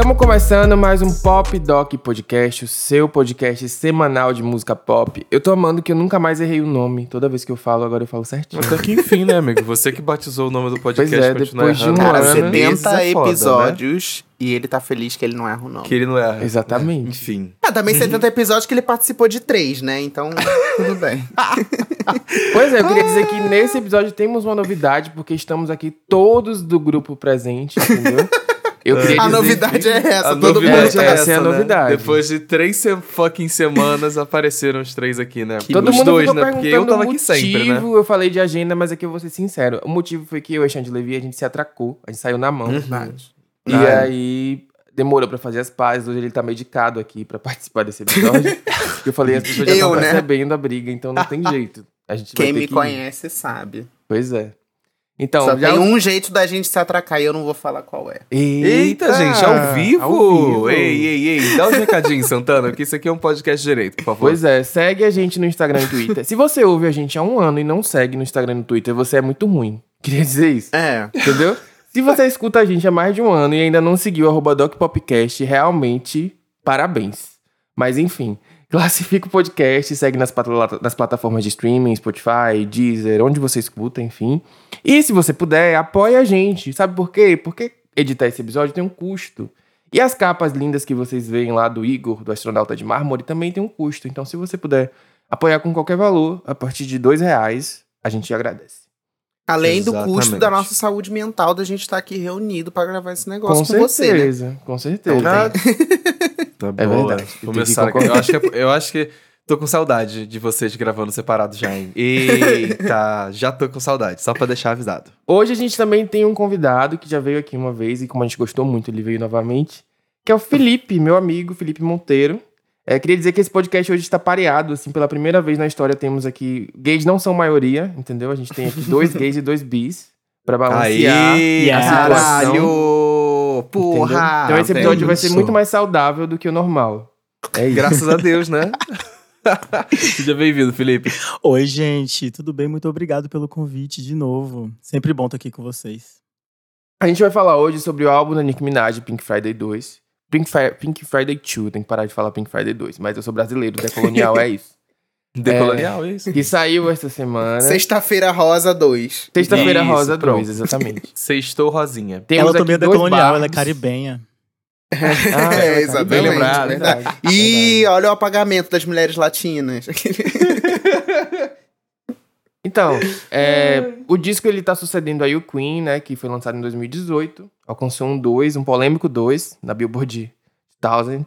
Estamos começando mais um Pop Doc Podcast, o seu podcast semanal de música pop. Eu tô amando que eu nunca mais errei o nome. Toda vez que eu falo, agora eu falo certinho. Até que enfim, né, amigo? Você que batizou o nome do podcast Pois é, depois de um Cara, ano. 70 Esse é foda, episódios e ele tá feliz que ele não erra o nome. Que ele não erra. Exatamente. Enfim. Ah, também 70 episódios que ele participou de três, né? Então, tudo bem. Pois é, eu queria dizer que nesse episódio temos uma novidade, porque estamos aqui todos do grupo presente, entendeu? Eu queria A dizer novidade que... é essa, A todo mundo tá é essa essa, é a né? novidade. Depois de três se fucking semanas, apareceram os três aqui, né? Todo os mundo dois, né? Porque eu tava o aqui sempre, né? motivo, Eu falei de agenda, mas aqui eu vou ser sincero. O motivo foi que eu e a Xande Levi, a gente se atracou. A gente saiu na mão. Verdade. E Ah, é. aí demorou pra fazer as pazes. Hoje ele tá medicado aqui pra participar desse episódio. eu falei, as pessoas já Eu, estão né? percebendo a briga, então não tem jeito. A gente vai Quem ter me que... conhece sabe. Pois é. Então, Só já... tem um jeito da gente se atracar e eu não vou falar qual é. Eita, gente, ao vivo! Ao vivo. Ei, ei, ei, dá um recadinho, Santana, porque isso aqui é um podcast direito, por favor. Pois é, segue a gente no Instagram e Twitter. Se você ouve a gente há um ano e não segue no Instagram e no Twitter, você é muito ruim. Queria dizer isso. É. Entendeu? Se você escuta a gente há mais de um ano e ainda não seguiu arroba DocPopcast, realmente, parabéns. Mas enfim, classifica o podcast, segue nas, nas plataformas de streaming, Spotify, Deezer, onde você escuta, enfim. E se você puder, apoie a gente. Sabe por quê? Porque editar esse episódio tem um custo. E as capas lindas que vocês veem lá do Igor, do astronauta de mármore, também tem um custo. Então, se você puder apoiar com qualquer valor, a partir de dois reais, a gente agradece. Além do custo Exatamente. da nossa saúde mental da gente estar aqui reunido pra gravar esse negócio Com com, você, né? certeza, com certeza. Tá É boa. verdade. Aqui. Eu acho, que, é- eu acho que tô com saudade de vocês gravando separado já, hein? Eita, já tô com saudade, só pra deixar avisado. Hoje a gente também tem um convidado que já veio aqui uma vez e como a gente gostou muito, ele veio novamente, que é o Felipe, meu amigo Felipe Monteiro. É, queria dizer que esse podcast hoje está pareado, assim, pela primeira vez na história temos aqui, gays não são maioria, entendeu? A gente tem aqui dois gays e dois bis pra balancear Aí, a situação. Caralho! Porra! entendeu? Então esse episódio vai ser muito mais saudável do que o normal. É isso. Graças a Deus, né? Seja bem-vindo, Felipe. Oi, gente, tudo bem? Muito obrigado pelo convite de novo. Sempre bom estar aqui com vocês. A gente vai falar hoje sobre o álbum da Nicki Minaj, Pink Friday 2. Pink, Fri- Pink Friday 2, tem que parar de falar Pink Friday 2, mas eu sou brasileiro, decolonial é isso. Decolonial, é isso? Que saiu esta semana. Sexta-feira Rosa 2. Sexta-feira Rosa pronto. 2, exatamente. Sextou Rosinha. Temos ela também é decolonial, ela é caribenha. Ah, É, verdade. exatamente, Bem lembrado, verdade. verdade. E olha o apagamento das mulheres latinas. Então, é, o disco ele tá sucedendo aí o Queen, né, que foi lançado em 2018, alcançou um 2, um polêmico 2 na Billboard 1000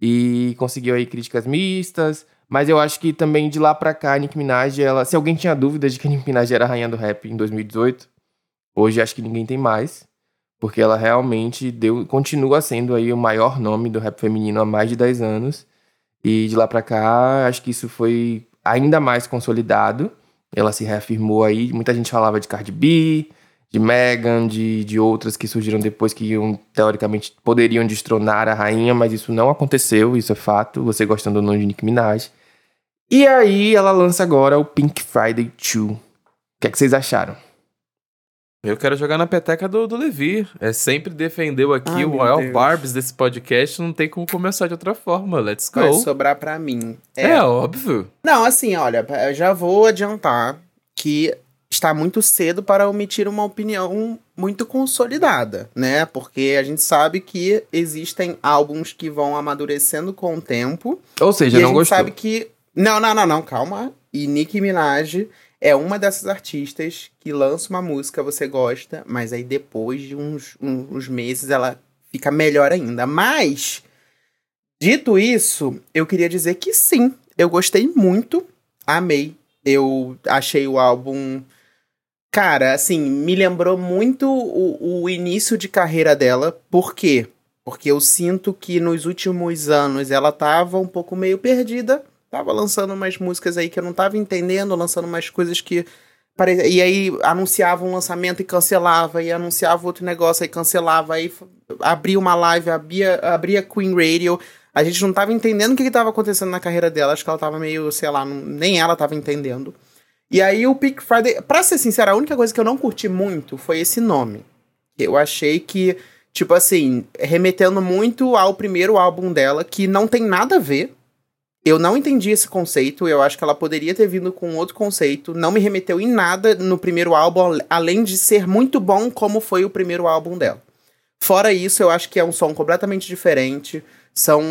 e conseguiu aí críticas mistas, mas eu acho que também de lá pra cá a Nicki Minaj, ela, se alguém tinha dúvida de que a Nicki Minaj era a rainha do rap em 2018, hoje acho que ninguém tem mais, porque ela realmente deu, continua sendo aí o maior nome do rap feminino há mais de 10 anos. E de lá pra cá, acho que isso foi ainda mais consolidado. Ela se reafirmou aí. Muita gente falava de Cardi B, de Megan, de, de outras que surgiram depois que iam, teoricamente poderiam destronar a rainha, mas isso não aconteceu, isso é fato. Você gostando ou não de Nicki Minaj. E aí ela lança agora o Pink Friday 2. O que, é que vocês acharam? Eu quero jogar na peteca do, do Levi. É sempre defendeu aqui Ai, o maior Deus. Barbs desse podcast. Não tem como começar de outra forma. Let's Vai go. sobrar pra mim. É. óbvio. Não, assim, olha, eu já vou adiantar que está muito cedo para emitir uma opinião muito consolidada, né? Porque a gente sabe que existem álbuns que vão amadurecendo com o tempo. Ou seja, e a não gente gostou. sabe que. Não, não, não, não, calma. E Nicki Minaj é uma dessas artistas que lança uma música, você gosta, mas aí depois de uns, uns meses ela fica melhor ainda. Mas, dito isso, eu queria dizer que sim, eu gostei muito, amei. Eu achei o álbum. Cara, assim, me lembrou muito o, o início de carreira dela. Por quê? Porque eu sinto que nos últimos anos ela tava um pouco meio perdida. Tava lançando umas músicas aí que eu não tava entendendo, lançando umas coisas que. E aí anunciava um lançamento e cancelava, e anunciava outro negócio e cancelava, aí abria uma live, abria, abria Queen Radio. A gente não tava entendendo o que, que tava acontecendo na carreira dela. Acho que ela tava meio, sei lá, não- nem ela tava entendendo. E aí o Pink Friday. Pra ser sincero, a única coisa que eu não curti muito foi esse nome. Eu achei que Tipo assim, remetendo muito ao primeiro álbum dela, que não tem nada a ver. Eu não entendi esse conceito, eu acho que ela poderia ter vindo com outro conceito. Não me remeteu em nada no primeiro álbum, além de ser muito bom como foi o primeiro álbum dela. Fora isso, eu acho que é um som completamente diferente. São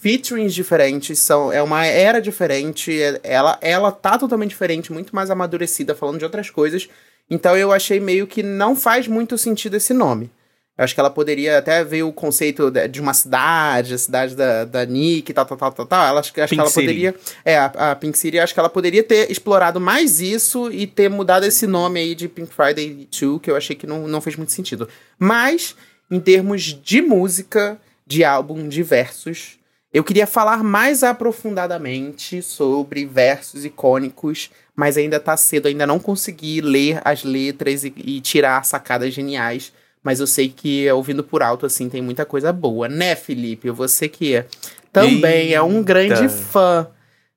featurings diferentes, são, é uma era diferente. é- Ela, ela tá totalmente diferente, muito mais amadurecida, falando de outras coisas. Então eu achei meio que não faz muito sentido esse nome. Eu acho que ela poderia até ver o conceito de uma cidade, a cidade da, da Nick, tal, tal, tal, tal, tal. Ela, acho que, acho que ela City. poderia. É, a, a Pink City, acho que ela poderia ter explorado mais isso e ter mudado esse nome aí de Pink Friday 2, que eu achei que não, não fez muito sentido. Mas, em termos de música, de álbum, de versos, eu queria falar mais aprofundadamente sobre versos icônicos, mas ainda tá cedo, ainda não consegui ler as letras e, e tirar sacadas geniais. Mas eu sei que, ouvindo por alto, assim, tem muita coisa boa, né, Felipe? Você que também é um grande fã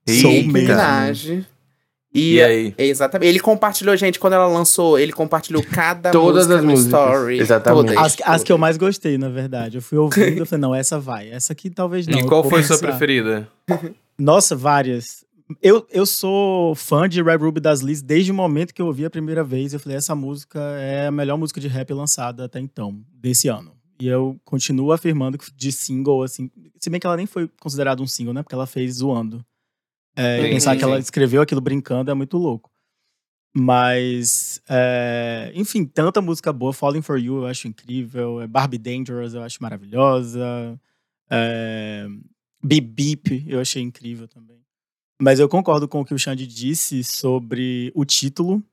de Sou Nicki mesmo. Minaj. E, E aí? Exatamente. Ele compartilhou, gente, quando ela lançou, ele compartilhou cada Todas música as no músicas. story. Exatamente. Todas, As, as que eu mais gostei, na verdade. Eu fui ouvindo e falei, não, essa vai. Essa aqui talvez não. e qual foi sua preferida? Nossa, várias. Eu, eu sou fã de Red Ruby das Liz desde o momento que eu ouvi a primeira vez. Eu falei, essa música é a melhor música de rap lançada até então, desse ano. E eu continuo afirmando que de single, assim. Se bem que ela nem foi considerada um single, né? Porque ela fez zoando. É, e Sim, pensar sim, que ela escreveu aquilo brincando é muito louco. Mas, é, enfim, tanta música boa. Falling for You eu acho incrível. é Barbie Dangerous eu acho maravilhosa. É, Beep Beep eu achei incrível também. Mas eu concordo com o que o Xande disse sobre o título.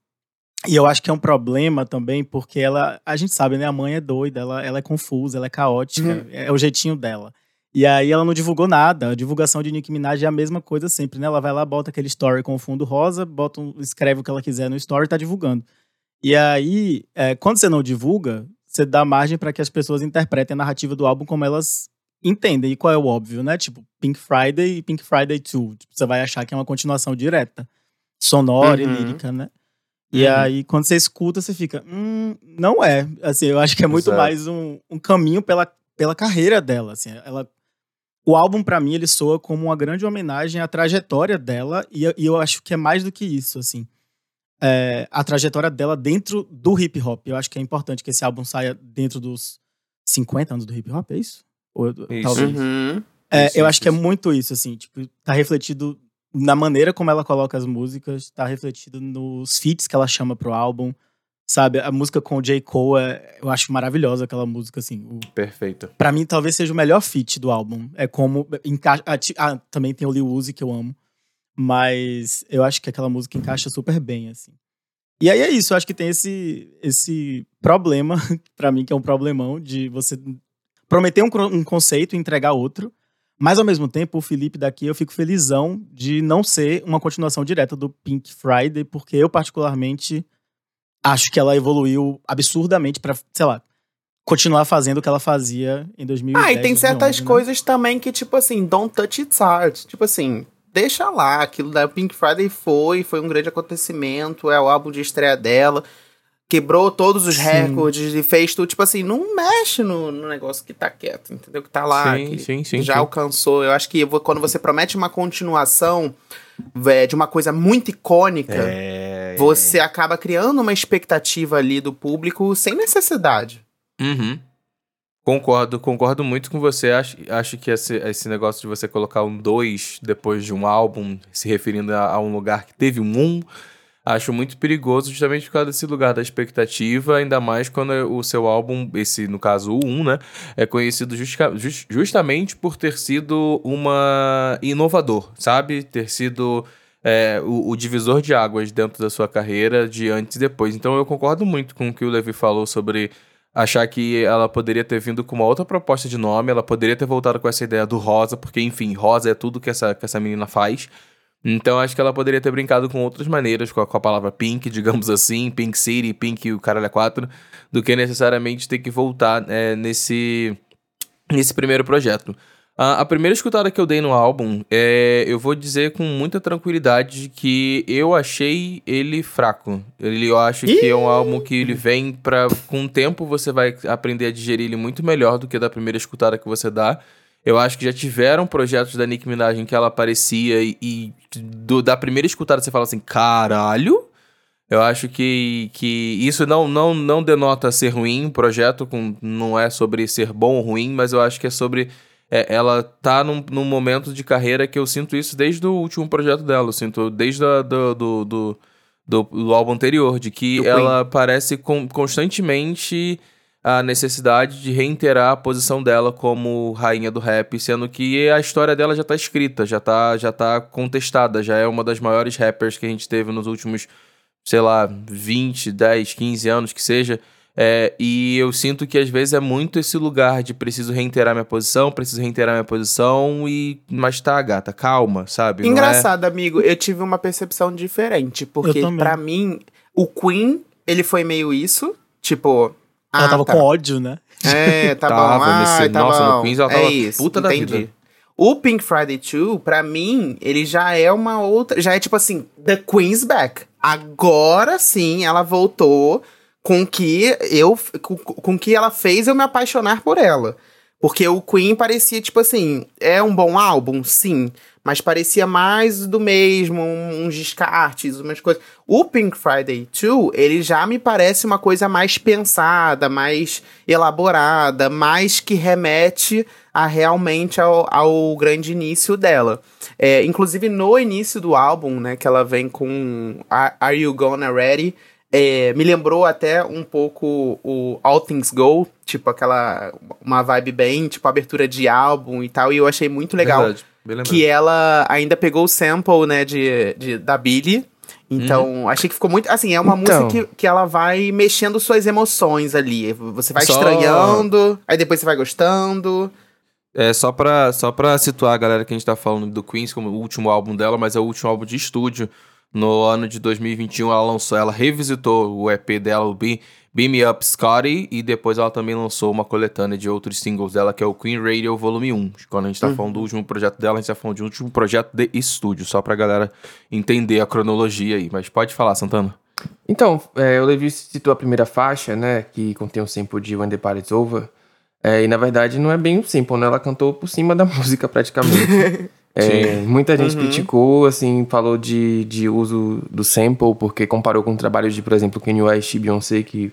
E eu acho que é um problema também, porque ela, a gente sabe, né? A mãe é doida, ela, ela é confusa, ela é caótica, é o jeitinho dela. E aí ela não divulgou nada. A divulgação de Nicki Minaj é a mesma coisa sempre, né? Ela vai lá, bota aquele story com o fundo rosa, bota um- escreve o que ela quiser no story e tá divulgando. E aí, é, quando você não divulga, você dá margem para que as pessoas interpretem a narrativa do álbum como elas entendem. E qual é o óbvio, né? Tipo, Pink Friday e Pink Friday 2. Tipo, você vai achar que é uma continuação direta, sonora Uhum. e lírica, né? E Uhum. aí, quando você escuta, você fica, hum, não é. Assim, eu acho que é muito Exato. mais um, um caminho pela, pela carreira dela. Assim, ela, o álbum, pra mim, ele soa como uma grande homenagem à trajetória dela, e, eu- e eu acho que é mais do que isso, assim. É, a trajetória dela dentro do hip hop. Eu acho que é importante que esse álbum saia dentro dos 50 anos do hip hop, é isso? Ou, Isso. talvez. Uhum. É, Isso, eu isso, acho que é muito isso, assim, tipo, tá refletido na maneira como ela coloca as músicas, tá refletido nos feats que ela chama pro álbum, sabe? A música com o J. Cole, é, eu acho maravilhosa aquela música, assim. O, Perfeito. pra mim, talvez seja o melhor feat do álbum. É como. Encaixa, ah, também tem o Lil Uzi, que eu amo. Mas eu acho que aquela música encaixa super bem, assim. E aí é isso, eu acho que tem esse, esse problema, pra mim, que é um problemão, de você prometer um, um conceito e entregar outro. Mas ao mesmo tempo, o Felipe daqui, eu fico felizão de não ser uma continuação direta do Pink Friday, porque eu, particularmente, acho que ela evoluiu absurdamente pra, sei lá, continuar fazendo o que ela fazia em 2010. Ah, e tem certas 2011, né? coisas também que, tipo assim, don't touch its heart. Tipo assim, deixa lá, aquilo da Pink Friday foi, foi um grande acontecimento, é o álbum de estreia dela, quebrou todos os Sim. recordes e fez tudo, tipo assim, não mexe no, no negócio que tá quieto, entendeu? Que tá lá, sim, que sim, sim. já alcançou. Eu acho que quando você promete uma continuação vé, de uma coisa muito icônica, É... você acaba criando uma expectativa ali do público sem necessidade. Uhum. Concordo, concordo muito com você. Acho, acho que esse, esse negócio de você colocar um 2 depois de um álbum, se referindo a, a um lugar que teve um 1, um, acho muito perigoso justamente por causa desse lugar da expectativa, ainda mais quando o seu álbum, esse no caso o 1, né, é conhecido justica- jus- justamente por ter sido uma inovador, sabe? Ter sido é, o, o divisor de águas dentro da sua carreira de antes e depois. Então eu concordo muito com o que o Levi falou sobre achar que ela poderia ter vindo com uma outra proposta de nome, ela poderia ter voltado com essa ideia do rosa, porque, enfim, rosa é tudo que essa, que essa menina faz. Então acho que ela poderia ter brincado com outras maneiras, com a, com a palavra pink, digamos assim, Pink City, Pink e o caralho é quatro, do que necessariamente ter que voltar é, nesse, nesse primeiro projeto. A, a primeira escutada que eu dei no álbum, é, eu vou dizer com muita tranquilidade que eu achei ele fraco. Ele, eu acho que é um álbum que ele vem pra. Com o tempo você vai aprender a digerir ele muito melhor do que da primeira escutada que você dá. Eu acho que já tiveram projetos da Nicki Minaj em que ela aparecia e, e do- da primeira escutada você fala assim, caralho. Eu acho que, que isso não, não, não denota ser ruim, o projeto com, não é sobre ser bom ou ruim, mas eu acho que é sobre. é, ela tá num, num momento de carreira que eu sinto isso desde o último projeto dela. Eu sinto desde a, do, do, do, do, do álbum anterior, de que ela parece con- constantemente a necessidade de reiterar a posição dela como rainha do rap, sendo que a história dela já tá escrita, já tá, já tá contestada, já é uma das maiores rappers que a gente teve nos últimos, sei lá, 20, 10, 15 anos que seja. É, e eu sinto que às vezes é muito esse lugar de preciso reiterar minha posição, preciso reiterar minha posição e. Mas tá, gata, calma, sabe? Não é- Engraçado, amigo, eu tive uma percepção diferente, porque pra mim, o Queen, ele foi meio isso, tipo... Ela ah, tava tá. com ódio, né? É, tá Tava bom. Ah, nesse- tá nossa, bom. no Queens ela é tava isso, puta da entendi. vida. O Pink Friday 2, pra mim, ele já é uma outra. Já é tipo assim, The Queen's Back. Agora sim ela voltou com que eu. Com, com que ela fez eu me apaixonar por ela. Porque o Queen parecia, tipo assim, é um bom álbum, sim. Mas parecia mais do mesmo, um- uns descartes, umas coisas. O Pink Friday 2, ele já me parece uma coisa mais pensada, mais elaborada, mais que remete a realmente ao, ao grande início dela. É, inclusive no início do álbum, né, que ela vem com Are You Gonna Ready? É, me lembrou até um pouco o All Things Go, tipo aquela uma vibe bem, tipo abertura de álbum e tal, e eu achei muito legal Verdade, que ela ainda pegou o sample, né, de, de da Billy. Então, achei que ficou muito. Assim, é uma Então. música que, que ela vai mexendo suas emoções ali. Você vai Só- estranhando, aí depois você vai gostando. É, só pra, só pra situar a galera que a gente tá falando do Queens como o último álbum dela, mas é o último álbum de estúdio. No ano de 2021, ela lançou, ela revisitou o EP dela, o Be- Beam Me Up Scotty, e depois ela também lançou uma coletânea de outros singles dela, que é o Queen Radio Volume 1. Quando a gente tá falando do último projeto dela, a gente tá falando de um último projeto de estúdio, só pra galera entender a cronologia aí. Mas pode falar, Santana. Então, é, o Levi citou a primeira faixa, né? Que contém um sample de When the Party's Over. É, e na verdade não é bem um sample, né? Ela cantou por cima da música praticamente. É, muita gente criticou, assim, falou de, de uso do sample, porque comparou com trabalhos de, por exemplo, Kanye West e Beyoncé, que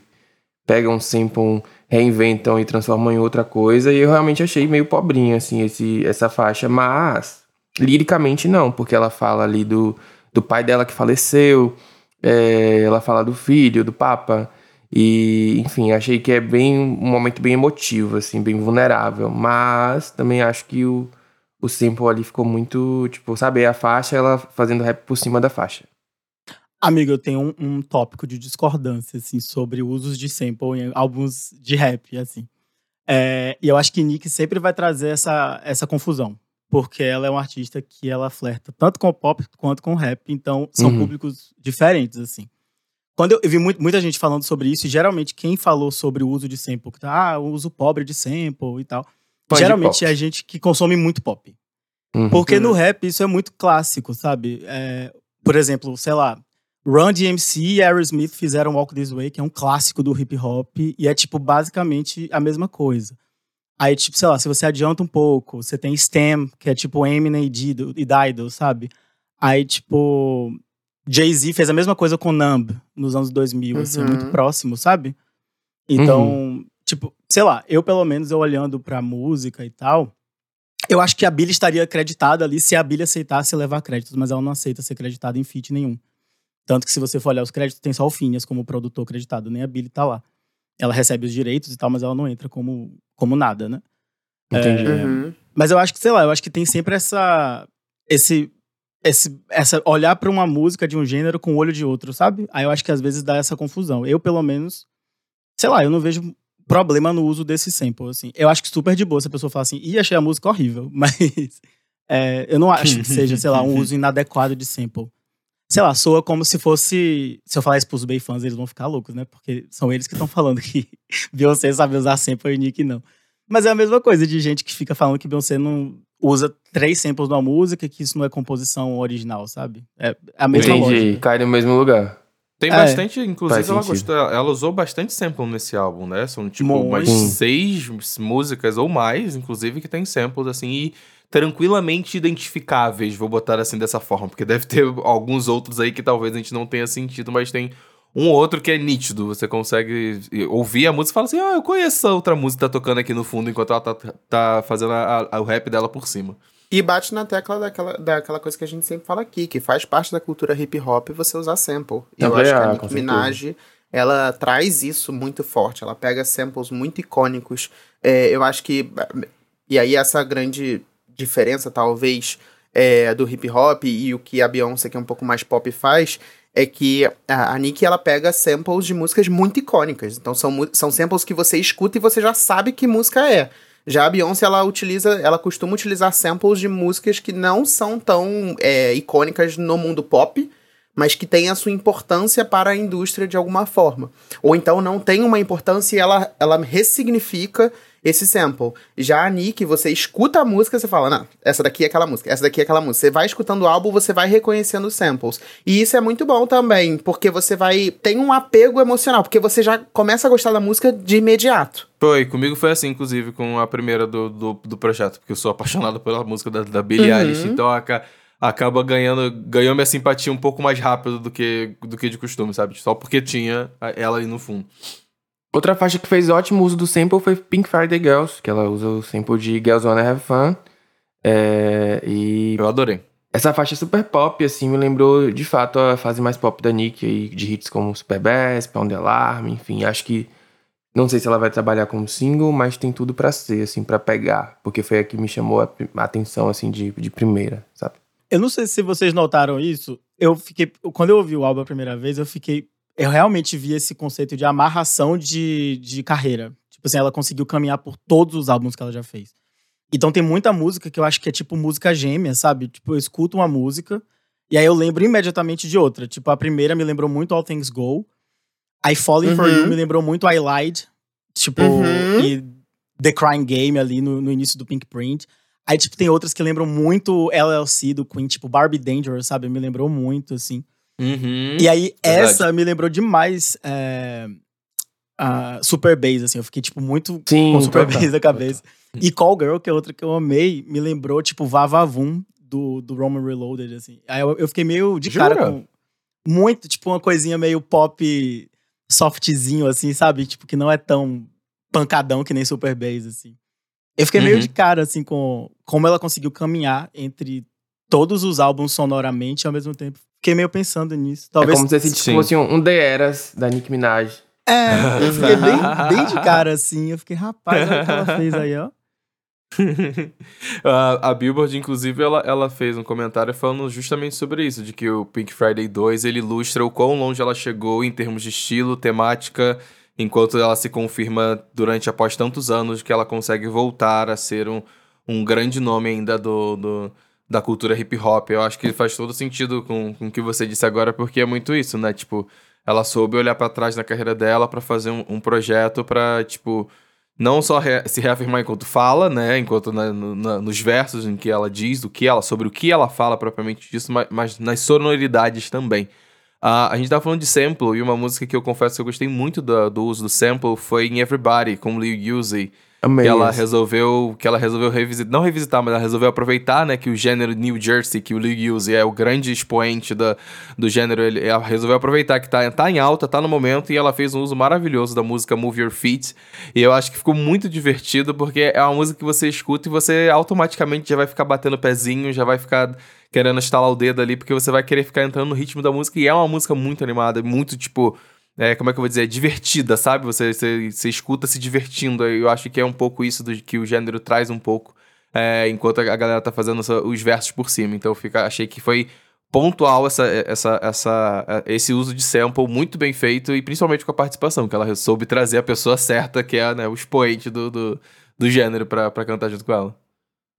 pegam um sample, reinventam e transformam em outra coisa. E eu realmente achei meio pobrinha, assim, esse, essa faixa. Mas, liricamente não, porque ela fala ali do, do pai dela que faleceu, é, ela fala do filho, do papa. E, enfim, achei que é bem um momento bem emotivo, assim, bem vulnerável. Mas também acho que o, o sample ali ficou muito, tipo, sabe, a faixa, ela fazendo rap por cima da faixa. Amigo, eu tenho um, um tópico de discordância, assim, sobre usos de sample em álbuns de rap, assim. É, e eu acho que Nick sempre vai trazer essa, essa confusão. Porque ela é uma artista que ela flerta tanto com o pop quanto com o rap. Então, são Uhum. públicos diferentes, assim. Quando eu, eu vi muito- muita gente falando sobre isso, e geralmente quem falou sobre o uso de sample, que tá, ah, o uso pobre de sample e tal, Fã de geralmente é a gente que consome muito pop. Uhum. Porque no rap isso é muito clássico, sabe? É, por exemplo, sei lá, Run DMC e Aerosmith fizeram Walk This Way, que é um clássico do hip hop, e é tipo basicamente a mesma coisa. Aí, tipo, sei lá, se você adianta um pouco, você tem Stem, que é tipo Eminem e Dido, e Dido, sabe? Aí, tipo, Jay-Z fez a mesma coisa com Numb nos anos 2000, assim, Uhum. muito próximo, sabe? Então, tipo, sei lá, eu pelo menos eu olhando pra música e tal, eu acho que a Billy estaria acreditada ali se a Billy aceitasse levar créditos, mas ela não aceita ser creditada em feat nenhum. Tanto que se você for olhar os créditos, tem só o Phineas como produtor acreditado, nem a Billy tá lá. Ela recebe os direitos e tal, mas ela não entra como, como nada, né? Entendi. É, Uhum. mas eu acho que, sei lá, eu acho que tem sempre essa. Esse. Esse, essa olhar pra uma música de um gênero com o olho de outro, sabe? Aí eu acho que às vezes dá essa confusão. Eu, pelo menos, sei lá, eu não vejo problema no uso desse sample, assim. Eu acho que super de boa se a pessoa fala assim, ih, achei a música horrível, mas é, eu não acho que seja, sei lá, um uso inadequado de sample. Sei lá, soa como se fosse. Se eu falar isso pros Bay fãs, eles vão ficar loucos, né? Porque são eles que estão falando que Beyoncé sabe usar sample e Nick não. Mas é a mesma coisa de gente que fica falando que Beyoncé não usa três samples numa música, que isso não é composição original, sabe? É a mesma Entendi. lógica. Cai no mesmo lugar. Tem É. bastante, inclusive ela, gostou, ela usou bastante sample nesse álbum, né? São tipo Muito. umas seis músicas ou mais, inclusive, que tem samples assim e tranquilamente identificáveis, vou botar assim dessa forma, porque deve ter alguns outros aí que talvez a gente não tenha sentido, mas tem um ou outro que é nítido, você consegue ouvir a música e fala assim, ah, eu conheço essa outra música que tá tocando aqui no fundo enquanto ela tá, tá fazendo a- a- o rap dela por cima. E bate na tecla daquela, daquela coisa que a gente sempre fala aqui, que faz parte da cultura hip hop você usar sample. E eu Também acho que é, a com Nicki. Minaj, ela traz isso muito forte. Ela pega samples muito icônicos. É, eu acho que. E aí, essa grande diferença, talvez, é, do hip hop e o que a Beyoncé, que é um pouco mais pop, faz. É que a, a Nicki, ela pega samples de músicas muito icônicas. Então, são, são samples que você escuta e você já sabe que música é. Já a Beyoncé, ela utiliza, ela costuma utilizar samples de músicas que não são tão é, icônicas no mundo pop, mas que têm a sua importância para a indústria de alguma forma. Ou então não tem uma importância e ela, ela ressignifica esse sample. Já a Nick, você escuta a música, você fala, não, essa daqui é aquela música, essa daqui é aquela música. Você vai escutando o álbum, você vai reconhecendo os samples. E isso é muito bom também, porque você vai. tem um apego emocional, porque você já começa a gostar da música de imediato. Foi, comigo foi assim, inclusive, com a primeira do, do, do projeto, porque eu sou apaixonado pela música da, da Billie Uhum. Eilish, então aca- acaba ganhando, ganhou minha simpatia um pouco mais rápido do que, do que de costume, sabe? Só porque tinha ela aí no fundo. Outra faixa que fez ótimo uso do sample foi Pink Friday Girls, que ela usa o sample de Girls Wanna Have Fun. É, e Eu adorei. essa faixa é super pop, assim, me lembrou de fato a fase mais pop da Nick, aí, de hits como Super Bass, Pound the Alarm, enfim, acho que. Não sei se ela vai trabalhar como single, mas tem tudo pra ser, assim, pra pegar. Porque foi a que me chamou a, a atenção, assim, de, de primeira, sabe? Eu não sei se vocês notaram isso. Eu fiquei. Quando eu ouvi o álbum a primeira vez, eu fiquei. Eu realmente vi esse conceito de amarração de, de carreira. Tipo assim, ela conseguiu caminhar por todos os álbuns que ela já fez. Então tem muita música que eu acho que é tipo música gêmea, sabe? Tipo, eu escuto uma música e aí eu lembro imediatamente de outra. Tipo, a primeira me lembrou muito All Things Go. I Falling For Uhum. You me lembrou muito I Lied. Tipo, Uhum. e The Crying Game ali no, no início do Pink Print. Aí, tipo, tem outras que lembram muito LLC do Queen, tipo Barbie Dangerous, sabe? Me lembrou muito, assim. Uhum. E aí, Verdade. essa me lembrou demais é, a Super Bass, assim. Eu fiquei, tipo, muito Sim, com Super Bass na cabeça. E Call Girl, que é outra que eu amei, me lembrou, tipo, Vavavum do, do Roman Reloaded, assim. Aí eu, eu fiquei meio de cara Jura? com. Muito, tipo, uma coisinha meio pop softzinho, assim, sabe? Tipo, que não é tão pancadão que nem Super Bass, assim. Eu fiquei meio Uhum. de cara, assim, com como ela conseguiu caminhar entre todos os álbuns sonoramente ao mesmo tempo. Fiquei meio pensando nisso. É Talvez. como se esse Sim. fosse um, um The Eras da Nicki Minaj. É, eu fiquei bem, bem de cara, assim. Eu fiquei, rapaz, olha o que ela fez aí, ó. a, a Billboard, inclusive, ela, ela fez um comentário falando justamente sobre isso, de que o Pink Friday 2, ele ilustra o quão longe ela chegou em termos de estilo, temática, enquanto ela se confirma durante após tantos anos que ela consegue voltar a ser um, um grande nome ainda do, do- da cultura hip hop. Eu acho que faz todo sentido com, com o que você disse agora, porque é muito isso, né? Tipo, ela soube olhar pra trás na carreira dela pra fazer um, um projeto pra, tipo, não só re- se reafirmar enquanto fala, né? Enquanto na- na- nos versos em que ela diz, do que ela, sobre o que ela fala propriamente disso, mas, mas nas sonoridades também. Ah, a gente tava falando de sample, e uma música que eu confesso que eu gostei muito do, do uso do sample foi em Everybody, com Lil Uzi. Amei. Que ela essa. resolveu, que ela resolveu revisitar, não revisitar, mas ela resolveu aproveitar, né, que o gênero New Jersey, que o Lil Uzi é o grande expoente da, do gênero, ele, ela resolveu aproveitar que tá, tá em alta, tá no momento, e ela fez um uso maravilhoso da música Move Your Feet, e eu acho que ficou muito divertido, porque é uma música que você escuta e você automaticamente já vai ficar batendo pezinho, já vai ficar querendo estalar o dedo ali, porque você vai querer ficar entrando no ritmo da música, e é uma música muito animada, muito, tipo, é, como é que eu vou dizer, divertida, sabe? Você, você, você escuta se divertindo. Eu acho que é um pouco isso do que o gênero traz um pouco, é, enquanto a galera tá fazendo os versos por cima. Então fica, achei que foi pontual essa, essa, essa, esse uso de sample muito bem feito e principalmente com a participação, que ela soube trazer a pessoa certa, que é né, o expoente do, do, do gênero pra, pra cantar junto com ela.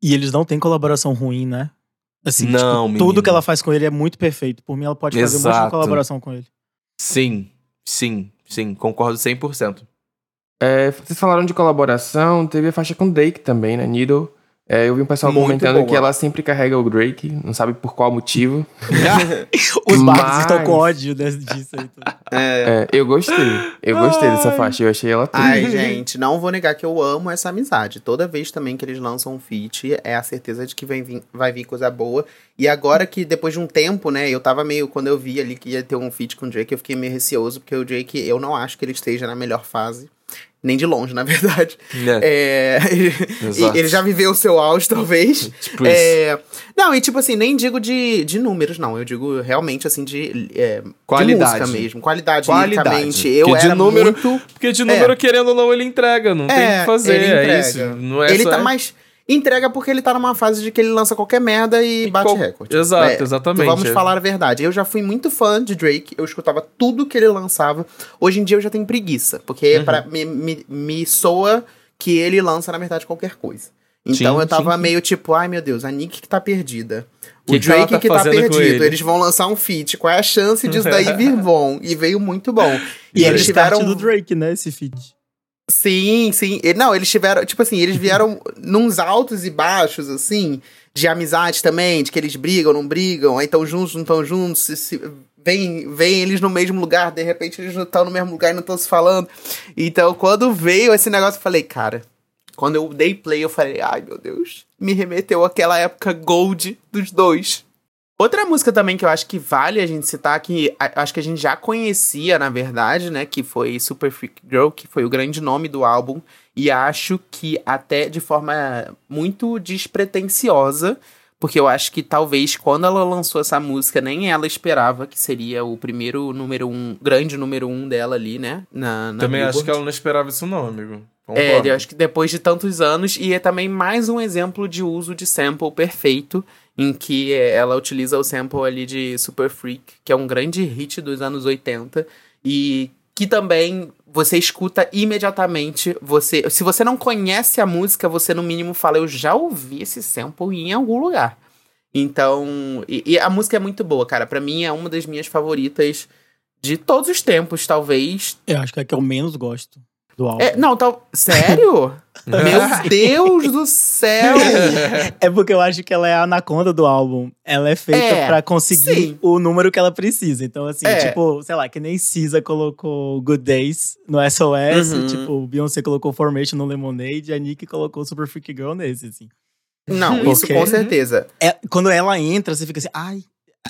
E eles não têm colaboração ruim, né? Assim, Não, tipo, tudo que ela faz com ele é muito perfeito. Por mim, ela pode fazer um monte de colaboração com ele. Sim, sim, sim, concordo 100%. É, vocês falaram de colaboração, teve a faixa com Drake também, né? Needle. É, eu vi um pessoal Muito comentando boa. que ela sempre carrega o Drake, não sabe por qual motivo. Os barcos Mas- estão com ódio disso aí. tudo. É. É, eu gostei. Eu gostei dessa faixa, eu achei ela tudo. Ai, gente, não vou negar que eu amo essa amizade. Toda vez também que eles lançam um feat, é a certeza de que vem vir- vai vir coisa boa. E agora que depois de um tempo, né, eu tava meio. Quando eu vi ali que ia ter um feat com o Drake, eu fiquei meio receoso, porque o Drake, eu não acho que ele esteja na melhor fase. Nem de longe, na verdade. É, Exato. e ele já viveu o seu auge, talvez. Tipo É, não, e tipo assim, nem digo de, de números, não. Eu digo realmente, assim, de, é, de Qualidade. música mesmo. Qualidade, Qualidade. liricamente. Eu Porque de era número- muito... Porque de número, É. querendo ou não, ele entrega. Não tem o É, que fazer. ele É entrega. isso. Não é ele só... tá mais. Entrega porque ele tá numa fase de que ele lança qualquer merda e bate qual- recorde. Exato, É, exatamente. Vamos falar a verdade. Eu já fui muito fã de Drake, eu escutava tudo que ele lançava. Hoje em dia eu já tenho preguiça, porque Uhum. pra, me, me, me soa que ele lança, na verdade, qualquer coisa. Então Sim, eu tava sim, meio tipo, ai meu Deus, a Nick que tá perdida. O Que que Drake tá que tá fazendo com perdido. ele? Eles vão lançar um feat. Qual é a chance disso daí vir bom? E veio muito bom. E, E eles tiveram. do Drake, né? Esse feat. Sim, sim. Não, eles tiveram, tipo assim, eles vieram nos altos e baixos, assim, de amizade também, de que eles brigam, não brigam, aí estão juntos, não estão juntos, se, se, vem, vem eles no mesmo lugar, de repente eles não estão no mesmo lugar e não estão se falando. Então, quando veio esse negócio, eu falei, cara, quando eu dei play, eu falei, ai meu Deus, me remeteu àquela época gold dos dois. Outra música também que eu acho que vale a gente citar, que acho que a gente já conhecia, na verdade, né? Que foi Super Freak Girl, que foi o grande nome do álbum. E acho que até de forma muito despretensiosa, porque eu acho que talvez quando ela lançou essa música, nem ela esperava que seria o primeiro número um, grande número um dela ali, né? Na, na Também acho Billboard. que ela não esperava isso, não, amigo. É, eu acho que depois de tantos anos, e é também mais um exemplo de uso de sample perfeito, em que é, ela utiliza o sample ali de Super Freak, que é um grande hit dos anos 80, e que também você escuta imediatamente, você, se você não conhece a música, você no mínimo fala, eu já ouvi esse sample em algum lugar. Então, e, e a música é muito boa, cara, Pra mim é uma das minhas favoritas de todos os tempos, talvez, Eu acho que é a que eu menos gosto do álbum. é, não, tá. Sério? Meu Deus do céu! É porque eu acho que ela é a anaconda do álbum. Ela é feita É, pra conseguir sim. o número que ela precisa. Então, assim, É. tipo, sei lá, que nem Cisa colocou Good Days no SOS, Uhum. tipo, Beyoncé colocou Formation no Lemonade, a Nick colocou Super Freak Girl nesse, assim. Não, isso Porque- com certeza. É, quando ela entra, você fica assim, ai.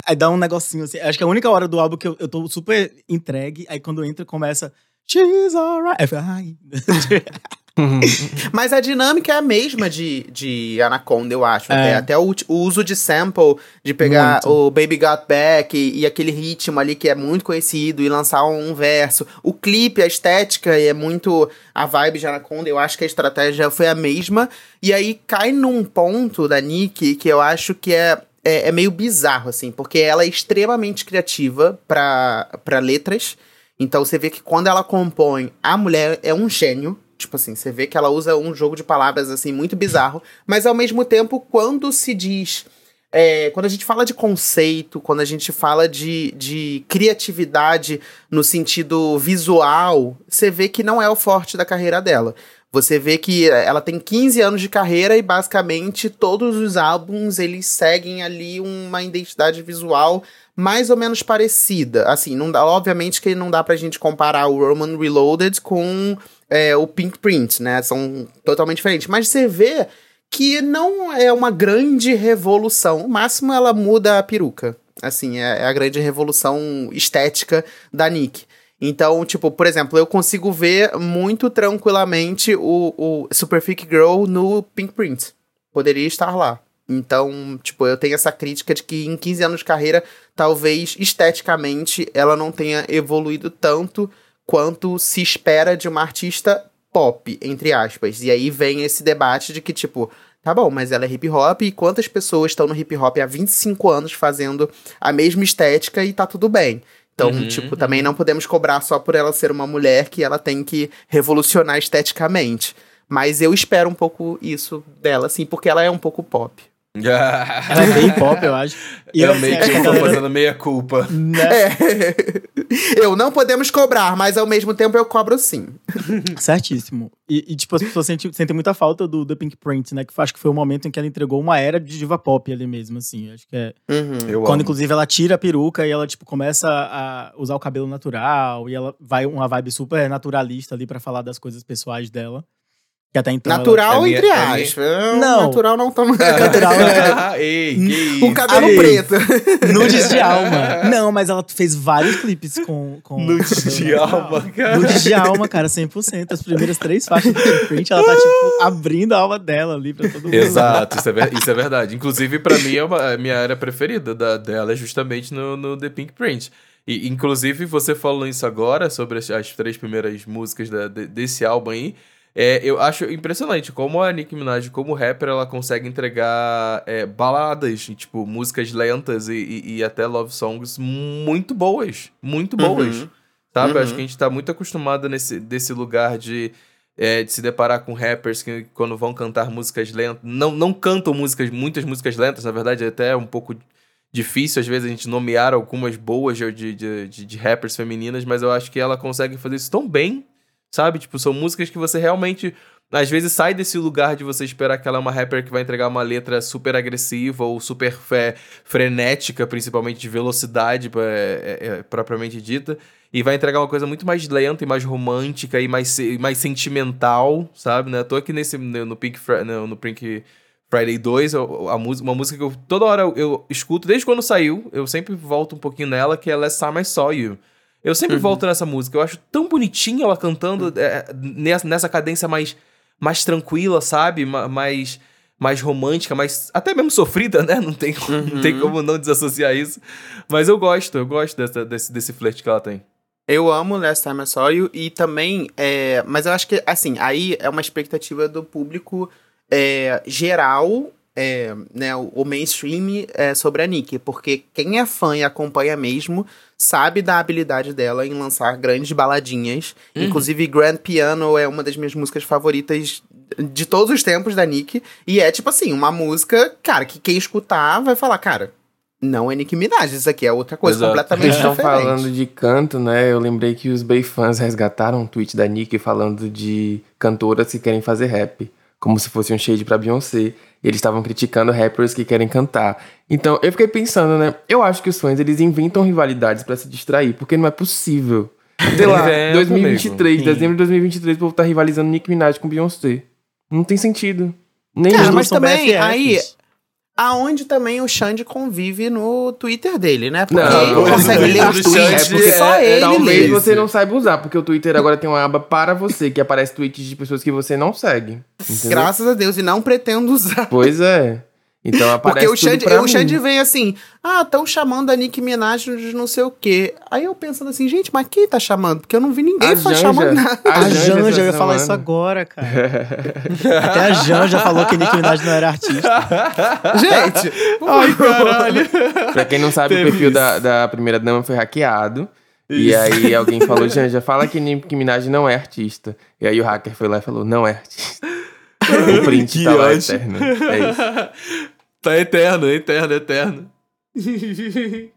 Aí dá um negocinho assim. Acho que é a única hora do álbum que eu, eu tô super entregue. Aí quando entra, começa. She's alright. Ai. Mas a dinâmica é a mesma de, de Anaconda, eu acho. É. Até, até o, o uso de sample, de pegar Muito. o Baby Got Back e, e aquele ritmo ali que é muito conhecido e lançar um, verso. O clipe, a estética é muito a vibe de Anaconda. Eu acho que a estratégia foi a mesma. E aí cai num ponto da Nick que eu acho que é, é, é meio bizarro, assim, porque ela é extremamente criativa pra letras. Então você vê que quando ela compõe, a mulher é um gênio. Tipo assim, você vê que ela usa um jogo de palavras assim muito bizarro, mas ao mesmo tempo, quando se diz. é, quando a gente fala de conceito, quando a gente fala de, de criatividade no sentido visual, você vê que não é o forte da carreira dela. Você vê que ela tem 15 anos de carreira e basicamente todos os álbuns eles seguem ali uma identidade visual mais ou menos parecida. Assim, não dá, obviamente que não dá pra gente comparar o Roman Reloaded com é, o Pink Print, né? São totalmente diferentes. Mas você vê que não é uma grande revolução. O máximo ela muda a peruca. Assim, é, é a grande revolução estética da Nick. Então, tipo, por exemplo, eu consigo ver muito tranquilamente o, o Super Freak Girl no Pink Print. Poderia estar lá. Então, tipo, eu tenho essa crítica de que em 15 anos de carreira, talvez esteticamente ela não tenha evoluído tanto quanto se espera de uma artista pop, entre aspas. E aí vem esse debate de que, tipo, tá bom, mas ela é hip hop e quantas pessoas estão no hip hop há 25 anos fazendo a mesma estética e tá tudo bem. Então, Uhum, tipo, também não podemos cobrar só por ela ser uma mulher que ela tem que revolucionar esteticamente. Mas eu espero um pouco isso dela, assim, porque ela é um pouco pop. Ela é bem pop, eu acho. E eu assim, meio acho que tô fazendo meia culpa. né? É. Eu não podemos cobrar, mas ao mesmo tempo eu cobro sim. Certíssimo. E, e, tipo, as pessoas sentem, sentem muita falta do The Pink Print, né? Que acho que foi o momento em que ela entregou uma era de diva pop ali mesmo, assim. Acho que é. Uhum. Eu Quando, amo. inclusive, ela tira a peruca e ela, tipo, começa a usar o cabelo natural. E ela vai uma vibe super naturalista ali pra falar das coisas pessoais dela. Que até então. ela- Natural, é minha- entre é aspas. Não. Natural não tão. Natural, né? Ei, que o cabelo Ei. preto. Nudes de alma. Não, mas ela fez vários clipes com. com Nudes de alma, cara. Nudes de alma, cara, 100%. As primeiras três faixas do Pink Print, ela tá, tipo, abrindo a alma dela ali pra todo mundo. Exato, isso é, ver- isso é verdade. Inclusive, pra mim, é uma, a minha área preferida da, dela é justamente no, no The Pink Print. E, inclusive, você falou isso agora, sobre as, as três primeiras músicas da- de- desse álbum aí. É, eu acho impressionante como a Nicki Minaj, como rapper, ela consegue entregar é, baladas, tipo, músicas lentas e, e- e até love songs muito boas. Muito boas. Uhum. Sabe? Eu Uhum. Acho que a gente tá muito acostumado nesse desse lugar de, é, de se deparar com rappers que quando vão cantar músicas lentas. Não, não cantam músicas, muitas músicas lentas, na verdade, é até um pouco difícil, às vezes, a gente nomear algumas boas de, de, de, de rappers femininas, mas eu acho que ela consegue fazer isso tão bem, sabe? Tipo, são músicas que você realmente. Às vezes sai desse lugar de você esperar que ela é uma rapper que vai entregar uma letra super agressiva ou super é, frenética, principalmente de velocidade é, é, propriamente dita, e vai entregar uma coisa muito mais lenta e mais romântica e mais, mais sentimental, sabe? Né? Tô aqui nesse, no, Pink, no, no Pink Friday 2, a, uma música que eu toda hora eu, eu escuto, desde quando saiu, eu sempre volto um pouquinho nela, que é Last Time I Saw You. Eu sempre volto nessa música, eu acho tão bonitinho ela cantando é, nessa, nessa cadência mais, mais tranquila, sabe? Ma- Mais, mais romântica, mais até mesmo sofrida, né? Não tem, como- não tem como não desassociar isso. Mas eu gosto, eu gosto dessa, desse, desse flerte que ela tem. Eu amo Last Time I Saw You e também, é, mas eu acho que, assim, aí é uma expectativa do público é, geral, é, né, o, mainstream é, sobre a Nicki, porque quem é fã e acompanha mesmo sabe da habilidade dela em lançar grandes baladinhas. Inclusive, Grand Piano é uma das minhas músicas favoritas de todos os tempos da Nicki, e é tipo assim, uma música, cara, que quem escutar vai falar, cara, não é Nicki Minaj, isso aqui é outra coisa Exato. completamente Eles estão diferente. falando de canto, né? Eu lembrei que os Bay fãs resgataram um tweet da Nicki falando de cantoras que querem fazer rap, como se fosse um shade pra Beyoncé. E eles estavam criticando rappers que querem cantar. Então, eu fiquei pensando, né? Eu acho que os fãs, eles inventam rivalidades pra se distrair, porque não é possível. Sei lá, Inventam 2023, mesmo. Sim. dezembro de 2023, o povo tá rivalizando Nicki Minaj com Beyoncé. Não tem sentido. Nem Cara, mas também, BFFs. aí, aonde também o Xande convive no Twitter dele, né? Porque Não, ele consegue ler os tweets, porque só é- é ele Talvez lê. você não saiba usar, porque o Twitter agora tem uma aba para você, que aparece tweets de pessoas que você não segue. Entendeu? Graças a Deus, e não pretendo usar. Pois é. Então aparece Porque o tudo Xande, pra o mim. Xande vem assim, ah, estão chamando a Nicki Minaj de não sei o quê. Aí eu pensando assim, gente, mas quem tá chamando? Porque eu não vi ninguém A Janja. chamando nada. A A Janja Janja, eu ia falar isso agora, cara. Até a Janja falou que Nicki Minaj não era artista. Gente, Ai, caralho. Pra quem não sabe, o Teve perfil isso. da, da primeira dama foi hackeado. E Isso. aí alguém falou, Janja, fala que Nicki Minaj não é artista. E aí o hacker foi lá e falou, não é artista. o print Que tá lá ódio. eterno. É isso. Tá eterno, eterno, eterno.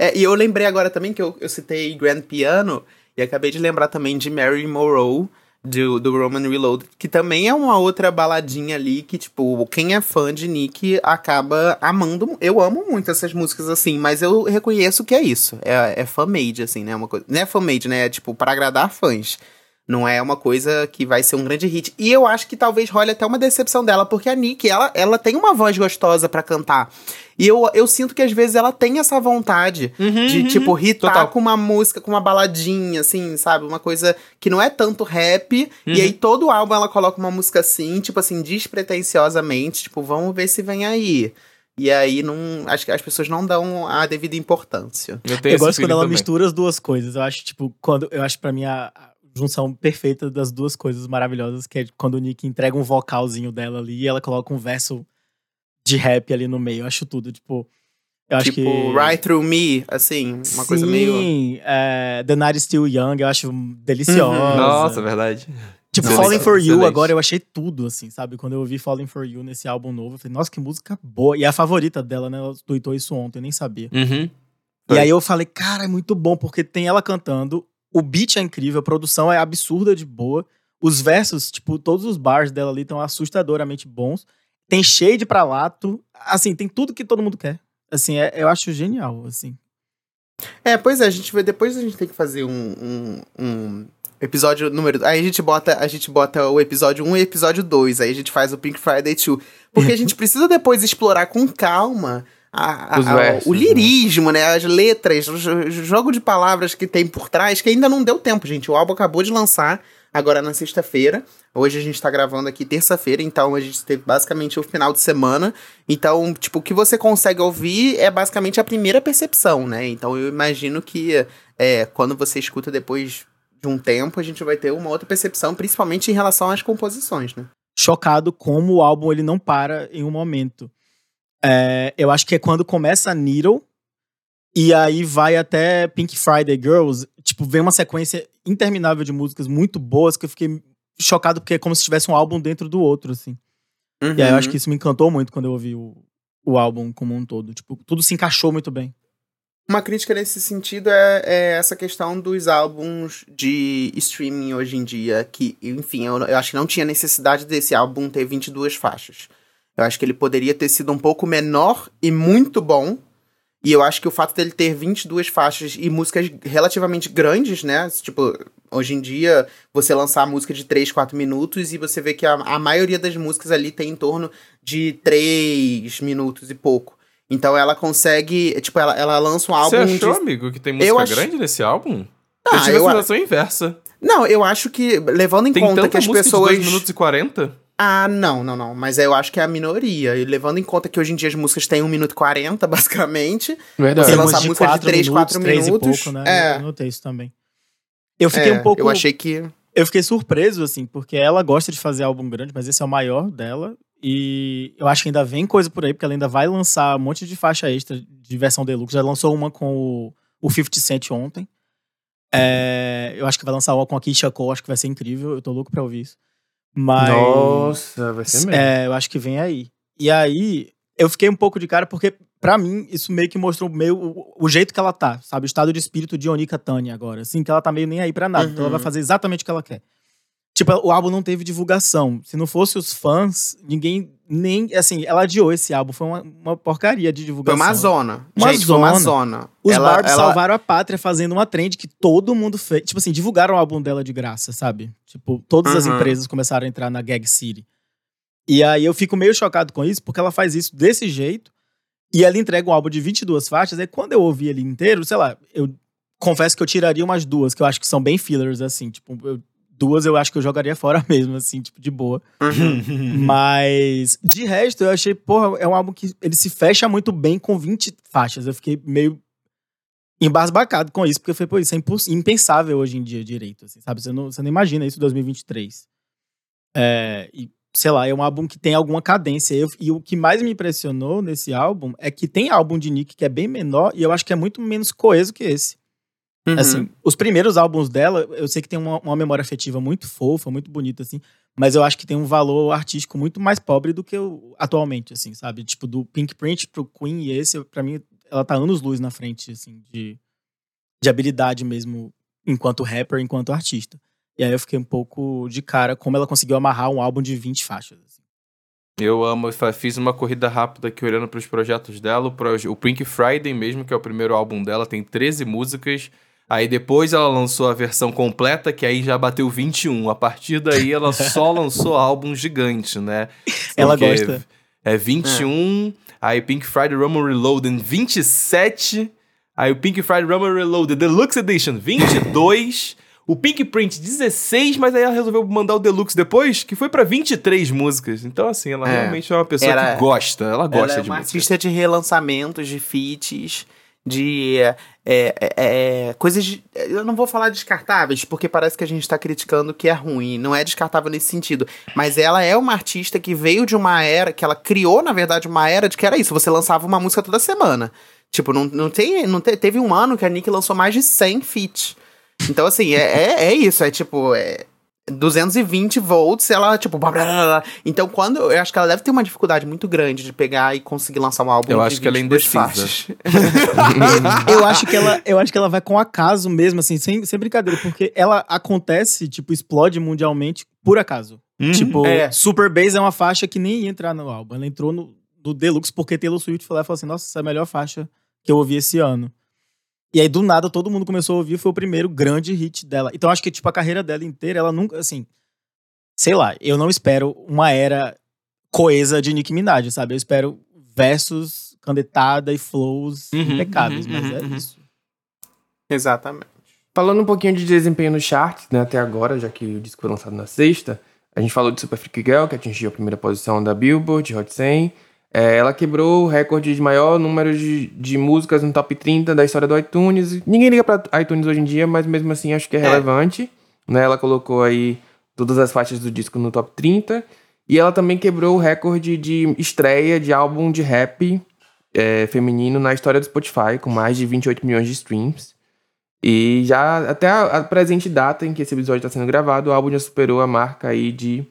É, e eu lembrei agora também que eu, eu citei Grand Piano e acabei de lembrar também de Mary Monroe, do, do Roman Reload, que também é uma outra baladinha ali que, tipo, quem é fã de Nick acaba amando. Eu amo muito essas músicas assim, mas eu reconheço que é isso. É, é fan-made, assim, né? Uma coisa, não é fan-made, né? É tipo, para agradar fãs. Não é uma coisa que vai ser um grande hit. E eu acho que talvez role até uma decepção dela, porque a Nick, ela, ela tem uma voz gostosa pra cantar. E eu, eu sinto que às vezes ela tem essa vontade de, tipo, hitar Total. com uma música, com uma baladinha, assim, sabe? Uma coisa que não é tanto rap. E aí todo álbum ela coloca uma música assim, tipo assim, despretensiosamente. Tipo, vamos ver se vem aí. E aí não. Acho que as pessoas não dão a devida importância. Eu, tenho Eu esse gosto quando ela também. mistura as duas coisas. Eu acho, tipo, quando. Eu acho pra mim a junção perfeita das duas coisas maravilhosas, que é quando o Nick entrega um vocalzinho dela ali e ela coloca um verso de rap ali no meio. Eu acho tudo, tipo. Eu acho tipo, que. Right Through Me, assim, uma coisa meio. Sim, é, The Night is Still Young, eu acho deliciosa. Nossa, verdade. Tipo, Excelente, Falling for You excelente. agora eu achei tudo, assim, sabe? Quando eu ouvi Falling for You nesse álbum novo, eu falei, nossa, que música boa. E é a favorita dela, né? Ela tweetou isso ontem, eu nem sabia. Uhum. E aí eu falei, cara, é muito bom, porque tem ela cantando, o beat é incrível, a produção é absurda de boa. Os versos, tipo, todos os bars dela ali estão assustadoramente bons. Tem shade pra lato. Assim, tem tudo que todo mundo quer. Assim, é- eu acho genial, assim. É, pois é, a gente vai. Depois a gente tem que fazer um, um, um episódio número. Aí a gente bota, a gente bota o episódio 1 e o episódio 2. Aí a gente faz o Pink Friday 2. Porque a gente precisa depois explorar com calma. A- a- Os a- versos, o né? lirismo, né? As letras, o jogo de palavras que tem por trás, que ainda não deu tempo, gente. O álbum acabou de lançar agora na sexta-feira. Hoje a gente tá gravando aqui terça-feira, então a gente teve basicamente o final de semana. Então, tipo, o que você consegue ouvir é basicamente a primeira percepção, né? Então eu imagino que é, quando você escuta depois de um tempo, a gente vai ter uma outra percepção, principalmente em relação às composições, né? chocado como o álbum ele não para em um momento. É, eu acho que é quando começa a Needle e aí vai até Pink Friday Girls, tipo, vem uma sequência interminável de músicas muito boas que eu fiquei chocado porque é como se tivesse um álbum dentro do outro, assim. E aí eu acho que isso me encantou muito quando eu ouvi o, o álbum como um todo. Tipo, tudo se encaixou muito bem. Uma crítica nesse sentido é, é essa questão dos álbuns de streaming hoje em dia, que, enfim, eu, eu acho que não tinha necessidade desse álbum ter 22 faixas. Eu acho que ele poderia ter sido um pouco menor e muito bom. E eu acho que o fato dele ter 22 faixas e músicas relativamente grandes, né? Tipo, hoje em dia, você lançar música de 3, 4 minutos e você vê que a, a maioria das músicas ali tem em torno de 3 minutos e pouco. Então ela consegue, tipo, ela, ela lança um Você álbum achou, de amigo, que tem música ach- grande nesse álbum? Ah, eu tive eu a a- sensação inversa. Não, eu acho que, levando em Tem conta que as música pessoas. de 2 minutos e 40? Ah, não, não, não. Mas eu acho que é a minoria. E levando em conta que hoje em dia as músicas têm 1 minuto e 40, basicamente. Verdade. Você lançar música de quatro três, quatro três e minutos, pouco, né? é. Eu notei isso também. Eu fiquei é, um pouco. Eu achei que. eu fiquei surpreso, assim, porque ela gosta de fazer álbum grande, mas esse é o maior dela. E eu acho que ainda vem coisa por aí, porque ela ainda vai lançar um monte de faixa extra de versão deluxe. Já lançou uma com o, o 50 Cent ontem. É, eu acho que vai lançar uma com a Keisha Cole, acho que vai ser incrível. Eu tô louco pra ouvir isso. Mas. Nossa, vai ser mesmo. É, eu acho que vem aí. E aí, eu fiquei um pouco de cara, porque, pra mim, isso meio que mostrou meio o, o jeito que ela tá, sabe? O estado de espírito de Onika Tani agora. Assim, que ela tá meio nem aí pra nada. Então ela Uhum. vai fazer exatamente o que ela quer. Tipo, o álbum não teve divulgação. Se não fosse os fãs, ninguém nem. Assim, ela adiou esse álbum. Foi uma, uma porcaria de Foi divulgação. uma zona. Uma Gente, foi uma zona. zona. Os ela, Barbie ela- salvaram a pátria fazendo uma trend que todo mundo fez. Tipo assim, divulgaram o álbum dela de graça, sabe? Tipo, todas as Uhum. empresas começaram a entrar na Gag City. E aí eu fico meio chocado com isso, porque ela faz isso desse jeito e ela entrega um álbum de 22 faixas. Aí quando eu ouvi ele inteiro, sei lá, eu confesso que eu tiraria umas duas, que eu acho que são bem fillers, assim. Tipo, eu- duas eu acho que eu jogaria fora mesmo, assim, tipo, de boa. Uhum. Mas, de resto, eu achei, porra, é um álbum que ele se fecha muito bem com 20 faixas. Eu fiquei meio embasbacado com isso, porque foi, pô, isso é impensável hoje em dia direito, assim, sabe? Você não, você não imagina isso em 2023. É, e, sei lá, é um álbum que tem alguma cadência. Eu- e o que mais me impressionou nesse álbum é que tem álbum de Nick que é bem menor e eu acho que é muito menos coeso que esse. Uhum. Assim, os primeiros álbuns dela, eu sei que tem uma, uma memória afetiva muito fofa, muito bonita, assim, mas eu acho que tem um valor artístico muito mais pobre do que o, atualmente, assim, sabe? Tipo, do Pink Print pro Queen e esse, pra mim, ela tá anos-luz na frente, assim, de, de habilidade mesmo, enquanto rapper, enquanto artista. E aí eu fiquei um pouco de cara como ela conseguiu amarrar um álbum de 20 faixas. assim. Eu amo, fiz uma corrida rápida aqui olhando para os projetos dela. O Pink Friday mesmo, que é o primeiro álbum dela, tem 13 músicas. Aí depois ela lançou a versão completa, que aí já bateu 21. A partir daí ela só lançou álbum gigante, né? Ela Porque gosta. É 21, aí Pink Friday Rumble Reloaded 27, aí o Pink Friday Rumble Reloaded Deluxe Edition 22, o Pink Print 16, mas aí ela resolveu mandar o Deluxe depois, que foi pra 23 músicas. Então, assim, ela É. realmente é uma pessoa Ela- que gosta, ela gosta Ela é de uma música. artista de relançamentos, de feats, de é, é, é, coisas. de- eu não vou falar descartáveis, porque parece que a gente tá criticando que é ruim. Não é descartável nesse sentido. Mas ela é uma artista que veio de uma era, que ela criou, na verdade, uma era de que era isso. Você lançava uma música toda semana. Tipo, não, não, tem, não te- teve um ano que a Nick lançou mais de 100 feats. Então, assim, é, é, é isso. É tipo. É, 220 volts, ela, tipo, blá, blá, blá, blá. Então, quando. Eu acho que ela deve ter uma dificuldade muito grande de pegar e conseguir lançar um álbum Eu de acho que ela é 22 indecisa. faixas. eu acho que ela, eu acho que ela vai com acaso mesmo, assim, sem, sem brincadeira, porque ela acontece, tipo, explode mundialmente por acaso. Uhum. Tipo, É. Super Bass é uma faixa que nem ia entrar no álbum. Ela entrou no, no Deluxe porque Taylor Swift foi lá e falou assim: Nossa, essa é a melhor faixa que eu ouvi esse ano. E aí, do nada, todo mundo começou a ouvir, foi o primeiro grande hit dela. Então, acho que, tipo, a carreira dela inteira, ela nunca, assim. Sei lá, eu não espero uma era coesa de Nicki Minaj, sabe? Eu espero versos, canetada e flows Uhum, impecáveis, uhum, mas é uhum. isso. Exatamente. Falando um pouquinho de desempenho no charts, né, até agora, já que o disco foi lançado na sexta, a gente falou de Super Freak Girl, que atingiu a primeira posição da Billboard Hot 100. É, ela quebrou o recorde de maior número de, de músicas no top 30 da história do iTunes. Ninguém liga pra iTunes hoje em dia, mas mesmo assim acho que é, É. relevante. Né? Ela colocou aí todas as faixas do disco no top 30. E ela também quebrou o recorde de estreia de álbum de rap é, feminino na história do Spotify, com mais de 28 milhões de streams. E já até a, a presente data em que esse episódio está sendo gravado, o álbum já superou a marca aí de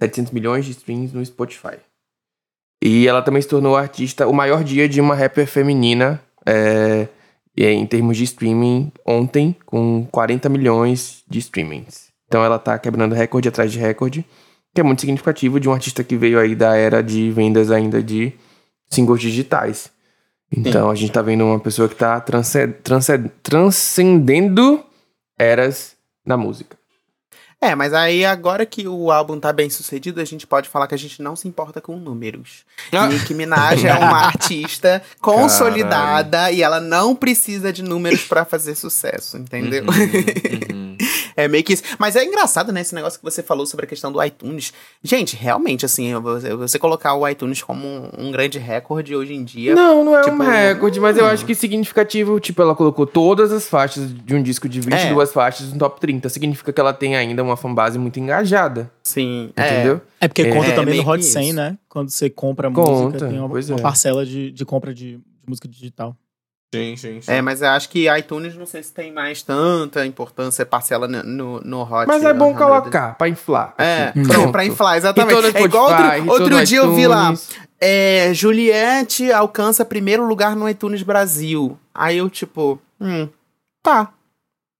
700 milhões de streams no Spotify. E ela também se tornou a artista, o maior dia de uma rapper feminina é, é, em termos de streaming ontem, com 40 milhões de streamings. Então ela tá quebrando recorde atrás de recorde, que é muito significativo de um artista que veio aí da era de vendas ainda de singles digitais. Então a gente tá vendo uma pessoa que tá transce- transce- transcendendo eras na música. É, mas aí agora que o álbum tá bem sucedido, a gente pode falar que a gente não se importa com números. Ah. Nicki Minaj é uma artista consolidada e ela não precisa de números pra fazer sucesso, entendeu? Uhum. É meio que isso. Mas é engraçado, né? Esse negócio que você falou sobre a questão do iTunes. Gente, realmente, assim, você, colocar o iTunes como um, um grande recorde hoje em dia. Não, não é Tipo, um recorde, mas eu acho que significativo, tipo, ela colocou todas as faixas de um disco de 22 faixas no top 30. Significa que ela tem ainda uma fanbase muito engajada, Sim, entendeu? É porque É, conta é também no Hot que 100, isso. né? Quando você compra Conta, música, tem uma, uma é. parcela de, de compra de, de música digital. Sim, sim, sim. É, mas eu acho que iTunes não sei se tem mais tanta importância parcela no, no, no Hot. Mas é bom 100. colocar, pra inflar. É, Pronto. pra inflar, exatamente. todo É igual outro, outro todo dia eu vi lá. É, Juliette alcança primeiro lugar no iTunes Brasil. Aí eu, tipo, hum, tá.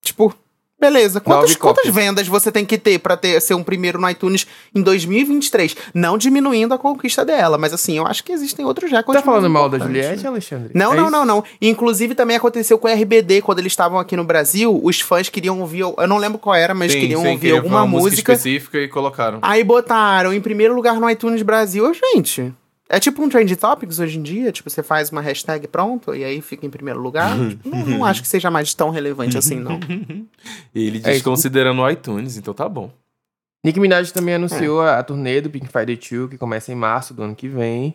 Tipo, beleza. Quantas, quantas vendas você tem que ter pra ter, ser um primeiro no iTunes em 2023? Não diminuindo a conquista dela, mas assim, eu acho que existem outros recordes. Tá falando mal da Juliette? Alexandre? Não, É não, isso? não, não. Inclusive também aconteceu com o RBD, quando eles estavam aqui no Brasil, os fãs queriam ouvir, eu não lembro qual era, mas Sim, queriam sim, ouvir alguma uma música. específica e colocaram. Aí botaram em primeiro lugar no iTunes Brasil. Gente, é tipo um Trend Topics hoje em dia. Tipo, você faz uma hashtag pronto e aí fica em primeiro lugar. Tipo, não, não acho que seja mais tão relevante assim, não. Ele É, desconsiderando o iTunes, então tá bom. Nicki Minaj também anunciou a, a turnê do Pink Friday 2, que começa em março do ano que vem.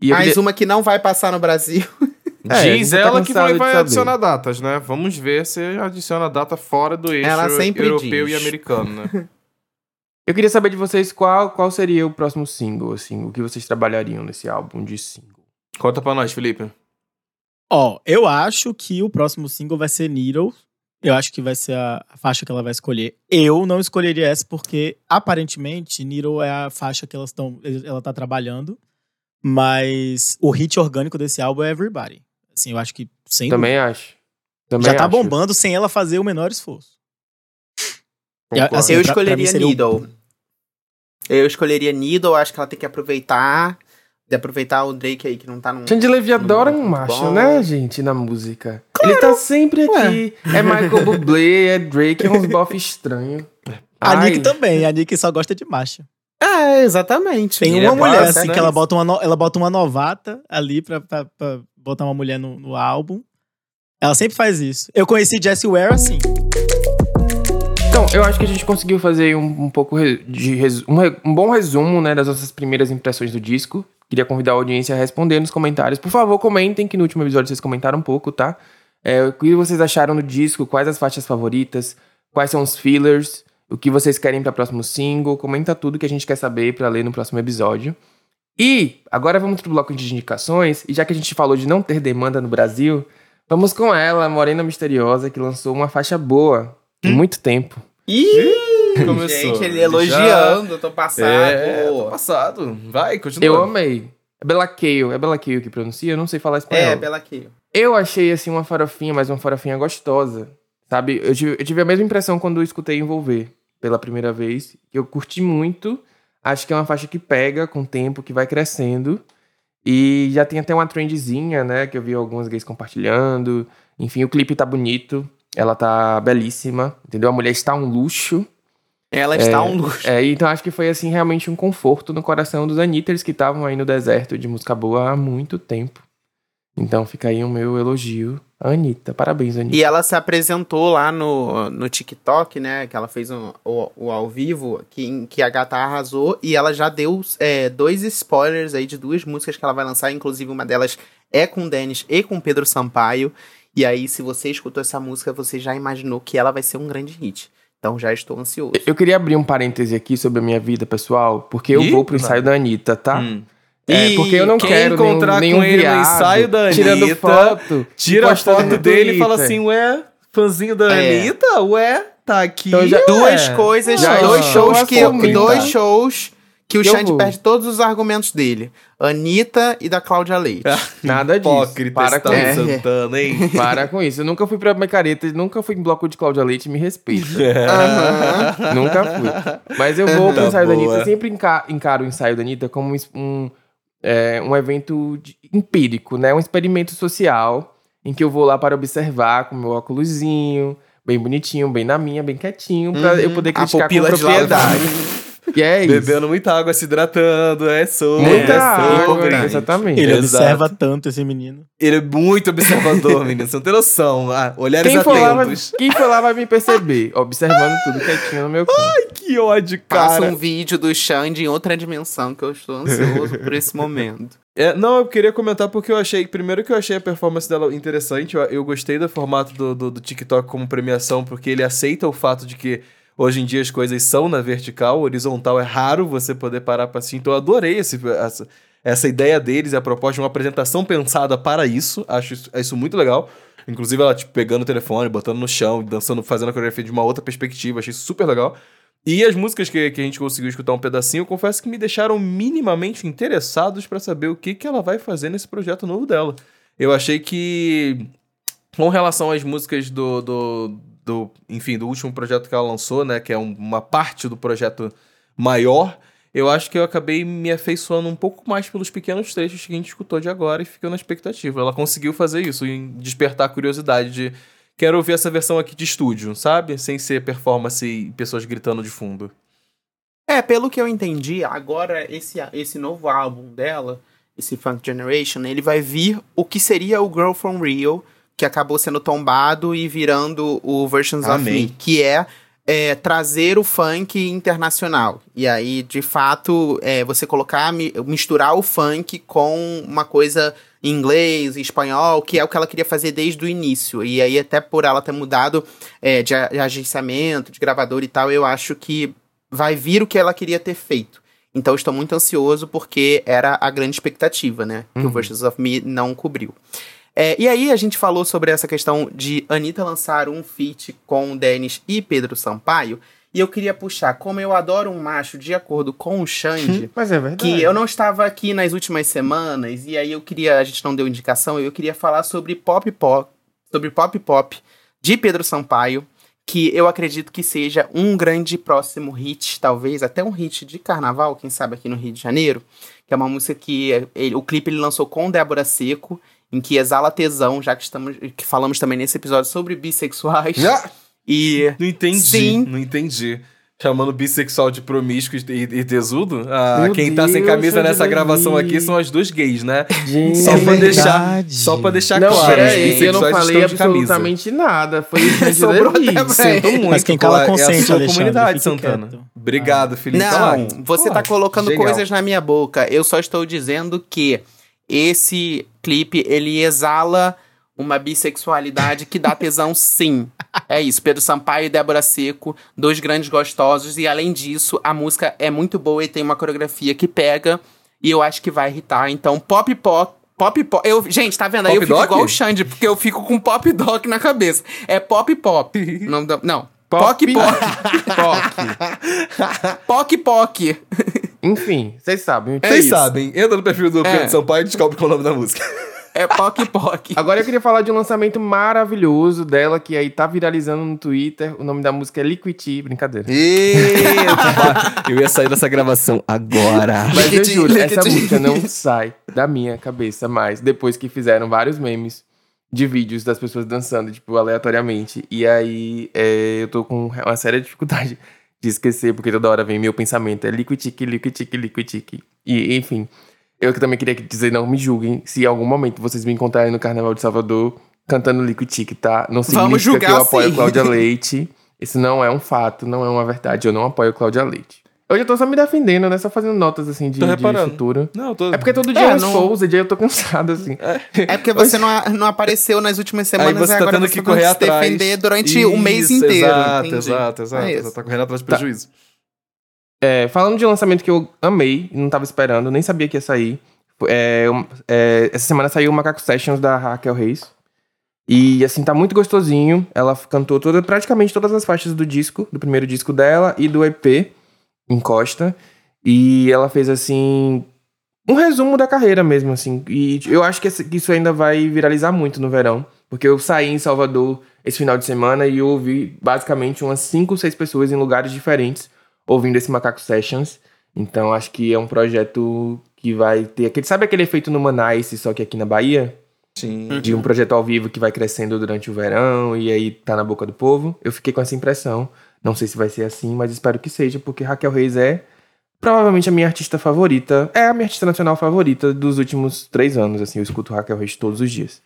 E Mais uma que não vai passar no Brasil. É, Diz tá ela que vai, vai adicionar datas, né? Vamos ver se adiciona data fora do eixo europeu diz. e americano, né? Eu queria saber de vocês qual, qual seria o próximo single, assim, o que vocês trabalhariam nesse álbum de single. Conta pra nós, Felipe. Ó, eu acho que o próximo single vai ser Needle. Eu acho que vai ser a a faixa que ela vai escolher. Eu não escolheria essa porque, aparentemente, Needle é a faixa que elas estão, ela tá trabalhando. Mas o hit orgânico desse álbum é Everybody. Assim, eu acho que sem Também acho. Também dúvida, já tá acho. bombando sem ela fazer o menor esforço. Concordo. assim, eu pra- pra escolheria seria o- Needle. Eu escolheria Needle. Acho que ela tem que aproveitar. De aproveitar o Drake aí que não tá num. Xande Levy adora um macho, bom. né, gente, na música. Ele tá sempre aqui. É Michael Bublé, é Drake, é uns bof estranhos. A Ai, Nick também. A Nick só gosta de macho. É, exatamente. Tem Ele uma é mulher, assim, né? que ela bota uma, no- ela bota uma novata ali pra, pra, pra botar uma mulher no, no álbum. Ela sempre faz isso. Eu conheci Jessie Ware assim. Então, eu acho que a gente conseguiu fazer um, um pouco de um, um bom resumo, né, das nossas primeiras impressões do disco. Queria convidar a audiência a responder nos comentários. Por favor, comentem, que no último episódio vocês comentaram um pouco, tá? É, o que vocês acharam do disco, quais as faixas favoritas, quais são os fillers, o que vocês querem para próximo single. Comenta tudo que a gente quer saber para ler no próximo episódio. E agora vamos pro bloco de indicações. E já que a gente falou de não ter demanda no Brasil, vamos com ela, Morena Misteriosa, que lançou uma faixa boa muito tempo. Ih! Começou. Gente, ele Já- elogiando, tô passado. É, tô passado. Vai, continua. Eu amei. É Bela Kayle. É Bela Kayle que pronuncia? Eu não sei falar espanhol. É, Bela Kill. Eu achei, assim, uma farofinha, mas uma farofinha gostosa. Sabe? Eu tive, eu tive a mesma impressão quando eu escutei Envolver pela primeira vez. Eu curti muito. Acho que é uma faixa que pega com o tempo, que vai crescendo. E já tem até uma trendzinha, né? Que eu vi alguns gays compartilhando. Enfim, o clipe tá bonito. Ela tá belíssima, entendeu? A mulher está um luxo. Ela está um luxo. É, então acho que foi, assim, realmente um conforto no coração dos Anitters que estavam aí no deserto de música boa há muito tempo. Então fica aí o meu elogio à Anitta. Parabéns, Anitta. E ela se apresentou lá no, no TikTok, né? Que ela fez um- o, o ao vivo, que, em que a gata arrasou. E ela já deu é, dois spoilers aí de duas músicas que ela vai lançar. Inclusive, uma delas é com o Denis e com o Pedro Sampaio. E aí, se você escutou essa música, você já imaginou que ela vai ser um grande hit. Então já estou ansioso. Eu queria abrir um parêntese aqui sobre a minha vida pessoal, porque eu Ih, vou pro ensaio da Anitta, tá? Hum. É, porque eu não quem quero encontrar nenhum, com nenhum ele no ensaio da tirando Anitta, foto, Tira a foto dele e fala assim, ué, fãzinho da É. Anitta? Ué, tá aqui. Então já-. Duas coisas, Já dois shows que assumindo. dois shows que o Xande perde todos os argumentos dele. Anitta e da Cláudia Leite. Nada disso. Hipócrita, Para com isso. Santana, hein? Para com isso. Eu nunca fui pra Mecareta, nunca fui em bloco de Cláudia Leite, me respeita. Aham. nunca fui. Mas eu vou pro Tá ensaio da boa. Anitta. Eu sempre enca- encaro o ensaio da Anitta como um, é, um evento de- empírico, né? Um experimento social em que eu vou lá para observar com meu óculosinho, bem bonitinho, bem na minha, bem quietinho, pra eu poder A criticar com propriedade. E é isso. Bebendo muita água, se hidratando, é sobre. Muita é água, exatamente. Ele Exato. observa tanto esse menino. Ele é muito observador, menino. Você não tem noção. Ah, olhares Quem for, lá vai, atentos. quem for lá vai me perceber, observando tudo quietinho no meu canto. Que ódio, Passa cara. um vídeo do Xande em outra dimensão que eu estou ansioso por esse momento. É, não, eu queria comentar porque eu achei. Primeiro que eu achei a performance dela interessante. Eu, eu gostei do formato do, do, do TikTok como premiação, porque ele aceita o fato de que hoje em dia as coisas são na vertical, horizontal é raro você poder parar pra assistir. Então eu adorei esse, essa, essa ideia deles, a proposta de uma apresentação pensada para isso. Acho isso, isso muito legal. Inclusive ela, tipo, pegando o telefone, botando no chão, dançando, fazendo a coreografia de uma outra perspectiva. Achei super legal. E as músicas que, que a gente conseguiu escutar um pedacinho, eu confesso que me deixaram minimamente interessados pra saber o que, que ela vai fazer nesse projeto novo dela. Eu achei que, com relação às músicas do, do, do enfim, do último projeto que ela lançou, né, que é um- uma parte do projeto maior, eu acho que eu acabei me afeiçoando um pouco mais pelos pequenos trechos que a gente escutou de agora e ficou na expectativa. Ela conseguiu fazer isso e despertar a curiosidade de quero ouvir essa versão aqui de estúdio, sabe? Sem ser performance e pessoas gritando de fundo. É, pelo que eu entendi, agora esse, esse novo álbum dela, esse Funk Generation, ele vai vir o que seria o Girl From Rio, que acabou sendo tombado e virando o Versions Amém. of Me, que é, é, trazer o funk internacional. E aí, de fato, é, você colocar, mi- misturar o funk com uma coisa em inglês, em espanhol, que é o que ela queria fazer desde o início. E aí, até por ela ter mudado é, de, agenciamento, de gravador e tal, eu acho que vai vir o que ela queria ter feito. Então estou muito ansioso porque era a grande expectativa, né? Que o Versions of Me não cobriu. É, e aí a gente falou sobre essa questão de Anitta lançar um feat com Denis e Pedro Sampaio. E eu queria puxar, como eu adoro um macho de acordo com o Xande, Mas é que eu não estava aqui nas últimas semanas, e aí eu queria, a gente não deu indicação, eu queria falar sobre pop pop, sobre pop pop de Pedro Sampaio, que eu acredito que seja um grande próximo hit, talvez até um hit de carnaval, quem sabe aqui no Rio de Janeiro, que é uma música que ele- o clipe ele lançou com Débora Seco, em que exala tesão, já que estamos que falamos também nesse episódio sobre bissexuais. E Não entendi. Sim. Não entendi. Chamando bissexual de promíscuo e, e tesudo? Ah, Meu quem tá sem Deus, camisa nessa gravação aqui são as duas gays, né? Gente, Só É pra deixar, verdade. só pra deixar não, claro. peraí, os eu não falei camisa. absolutamente nada. Foi o Xande Sobrou Levi. até Sinto muito. Mas quem cala é a consente, sua comunidade, Santana. quieto. Obrigado, Felipe. Não, você tá colocando genial. coisas na minha boca. Eu só estou dizendo que esse clipe, ele exala uma bissexualidade que dá tesão sim. É isso, Pedro Sampaio e Débora Seco, dois grandes gostosos. E além disso, a música é muito boa e tem uma coreografia que pega. E eu acho que vai irritar. Então, pop pop. Pop pop. Eu, gente, tá vendo? Aí Pop eu fico doc? igual o Xande, porque eu fico com pop doc na cabeça. É pop pop. não, não, Poc, Pop. Poc, poc. Enfim, vocês sabem. É Vocês isso. sabem, entra no perfil do É. Pedro Sampaio e descobre qual é o nome da música. É poc, poc. Agora eu queria falar de um lançamento maravilhoso dela, que aí tá viralizando no Twitter. O nome da música é Liquidity, brincadeira. Eita, eu ia sair dessa gravação agora. Mas eu juro, essa música não sai da minha cabeça mais. Depois que fizeram vários memes de vídeos das pessoas dançando, tipo, aleatoriamente. E aí é, eu tô com uma séria dificuldade de esquecer, porque toda hora vem meu pensamento. É liquitique, liquitique, liquitique. E, enfim, eu que também queria dizer, não me julguem se em algum momento vocês me encontrarem no Carnaval de Salvador cantando liquitique, tá? Não significa que eu apoio sim. Cláudia Leite. Isso não é um fato, não é uma verdade. Eu não apoio Cláudia Leite. Hoje eu tô só me defendendo, né? Só fazendo notas, assim, de, Tô de futuro. Não, tô... É porque todo dia é, É, um não- exposed, e aí eu tô cansado, assim. É porque você não, não apareceu nas últimas semanas Aí você e tá agora tendo você que tá correr se atrás. defender durante o mês inteiro. Exato, entendi. exato, exato. É Você isso. tá correndo atrás de Tá. prejuízo. É, falando de lançamento que eu amei, e não tava esperando, nem sabia que ia sair. É, é, essa semana saiu o Macaco Sessions da Raquel Reis. E assim, tá muito gostosinho. Ela cantou toda, praticamente todas as faixas do disco, do primeiro disco dela e do EP, Encosta. E ela fez assim. Um resumo da carreira mesmo, assim. E eu acho que isso ainda vai viralizar muito no verão. Porque eu saí em Salvador esse final de semana e eu ouvi basicamente umas 5, 6 pessoas em lugares diferentes ouvindo esse Macaco Sessions. Então acho que é um projeto que vai ter aquele. Sabe aquele efeito no Manice, só que aqui na Bahia? Sim. De um projeto ao vivo que vai crescendo durante o verão e aí tá na boca do povo. Eu fiquei com essa impressão. Não sei se vai ser assim, mas espero que seja, porque Raquel Reis é provavelmente a minha artista favorita. É a minha artista nacional favorita dos últimos três anos, assim. Eu escuto Raquel Reis todos os dias.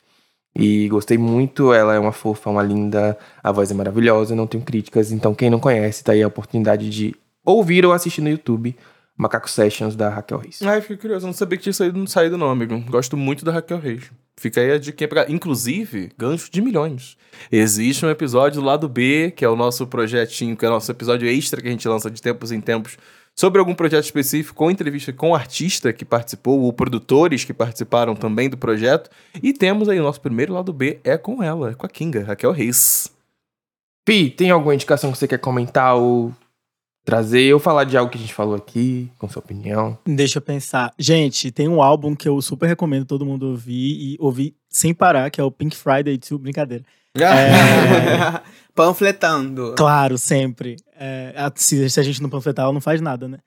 E gostei muito, ela é uma fofa, uma linda, a voz é maravilhosa, não tenho críticas. Então, quem não conhece, tá aí a oportunidade de ouvir ou assistir no YouTube Macaco Sessions da Raquel Reis. Ai, fiquei curioso, não sabia que tinha saído, saído não, amigo. Gosto muito da Raquel Reis. Fica aí a dica pra... Inclusive, gancho de milhões. Existe um episódio do lado B, que é o nosso projetinho, que é o nosso episódio extra que a gente lança de tempos em tempos, sobre algum projeto específico, com entrevista com o artista que participou, ou produtores que participaram também do projeto. E temos aí o nosso primeiro lado B, é com ela, é com a Kinga, Raquel Reis. Pi, tem alguma indicação que você quer comentar ou trazer ou falar de algo que a gente falou aqui, com sua opinião? Deixa eu pensar. Gente, tem um álbum que eu super recomendo todo mundo ouvir e ouvir sem parar, que é o Pink Friday 2, brincadeira. É, Panfletando. claro, sempre. É, se, se a gente não panfletar, ela não faz nada, né?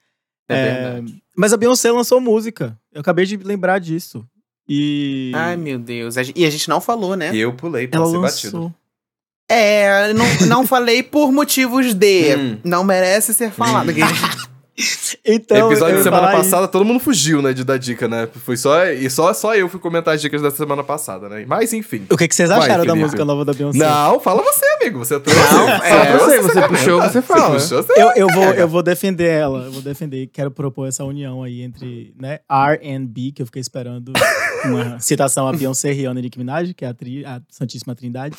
É É, verdade. Mas a Beyoncé lançou música. Eu acabei de lembrar disso. E Ai, meu Deus. E a gente não falou, né? Eu pulei pra ela ser lançou. batido. É, não, não falei por motivos de. Hum. Não merece ser falado. Então, episódio da semana passada, todo mundo fugiu, né, de dar dica, né? Foi só, e só, só eu fui comentar as dicas da semana passada, né? Mas enfim. O que, que vocês Vai, acharam da música nova da Beyoncé? Não, fala você, amigo. Você trouxe. Não, é, trouxe, você, você puxou, você fala. puxou, você... Eu, eu, vou, eu vou defender ela. Eu vou defender. Quero propor essa união aí entre né, R&B, que eu fiquei esperando uma citação a Beyoncé, Rihanna e Nicki Minaj, que é a, tri, a Santíssima Trindade.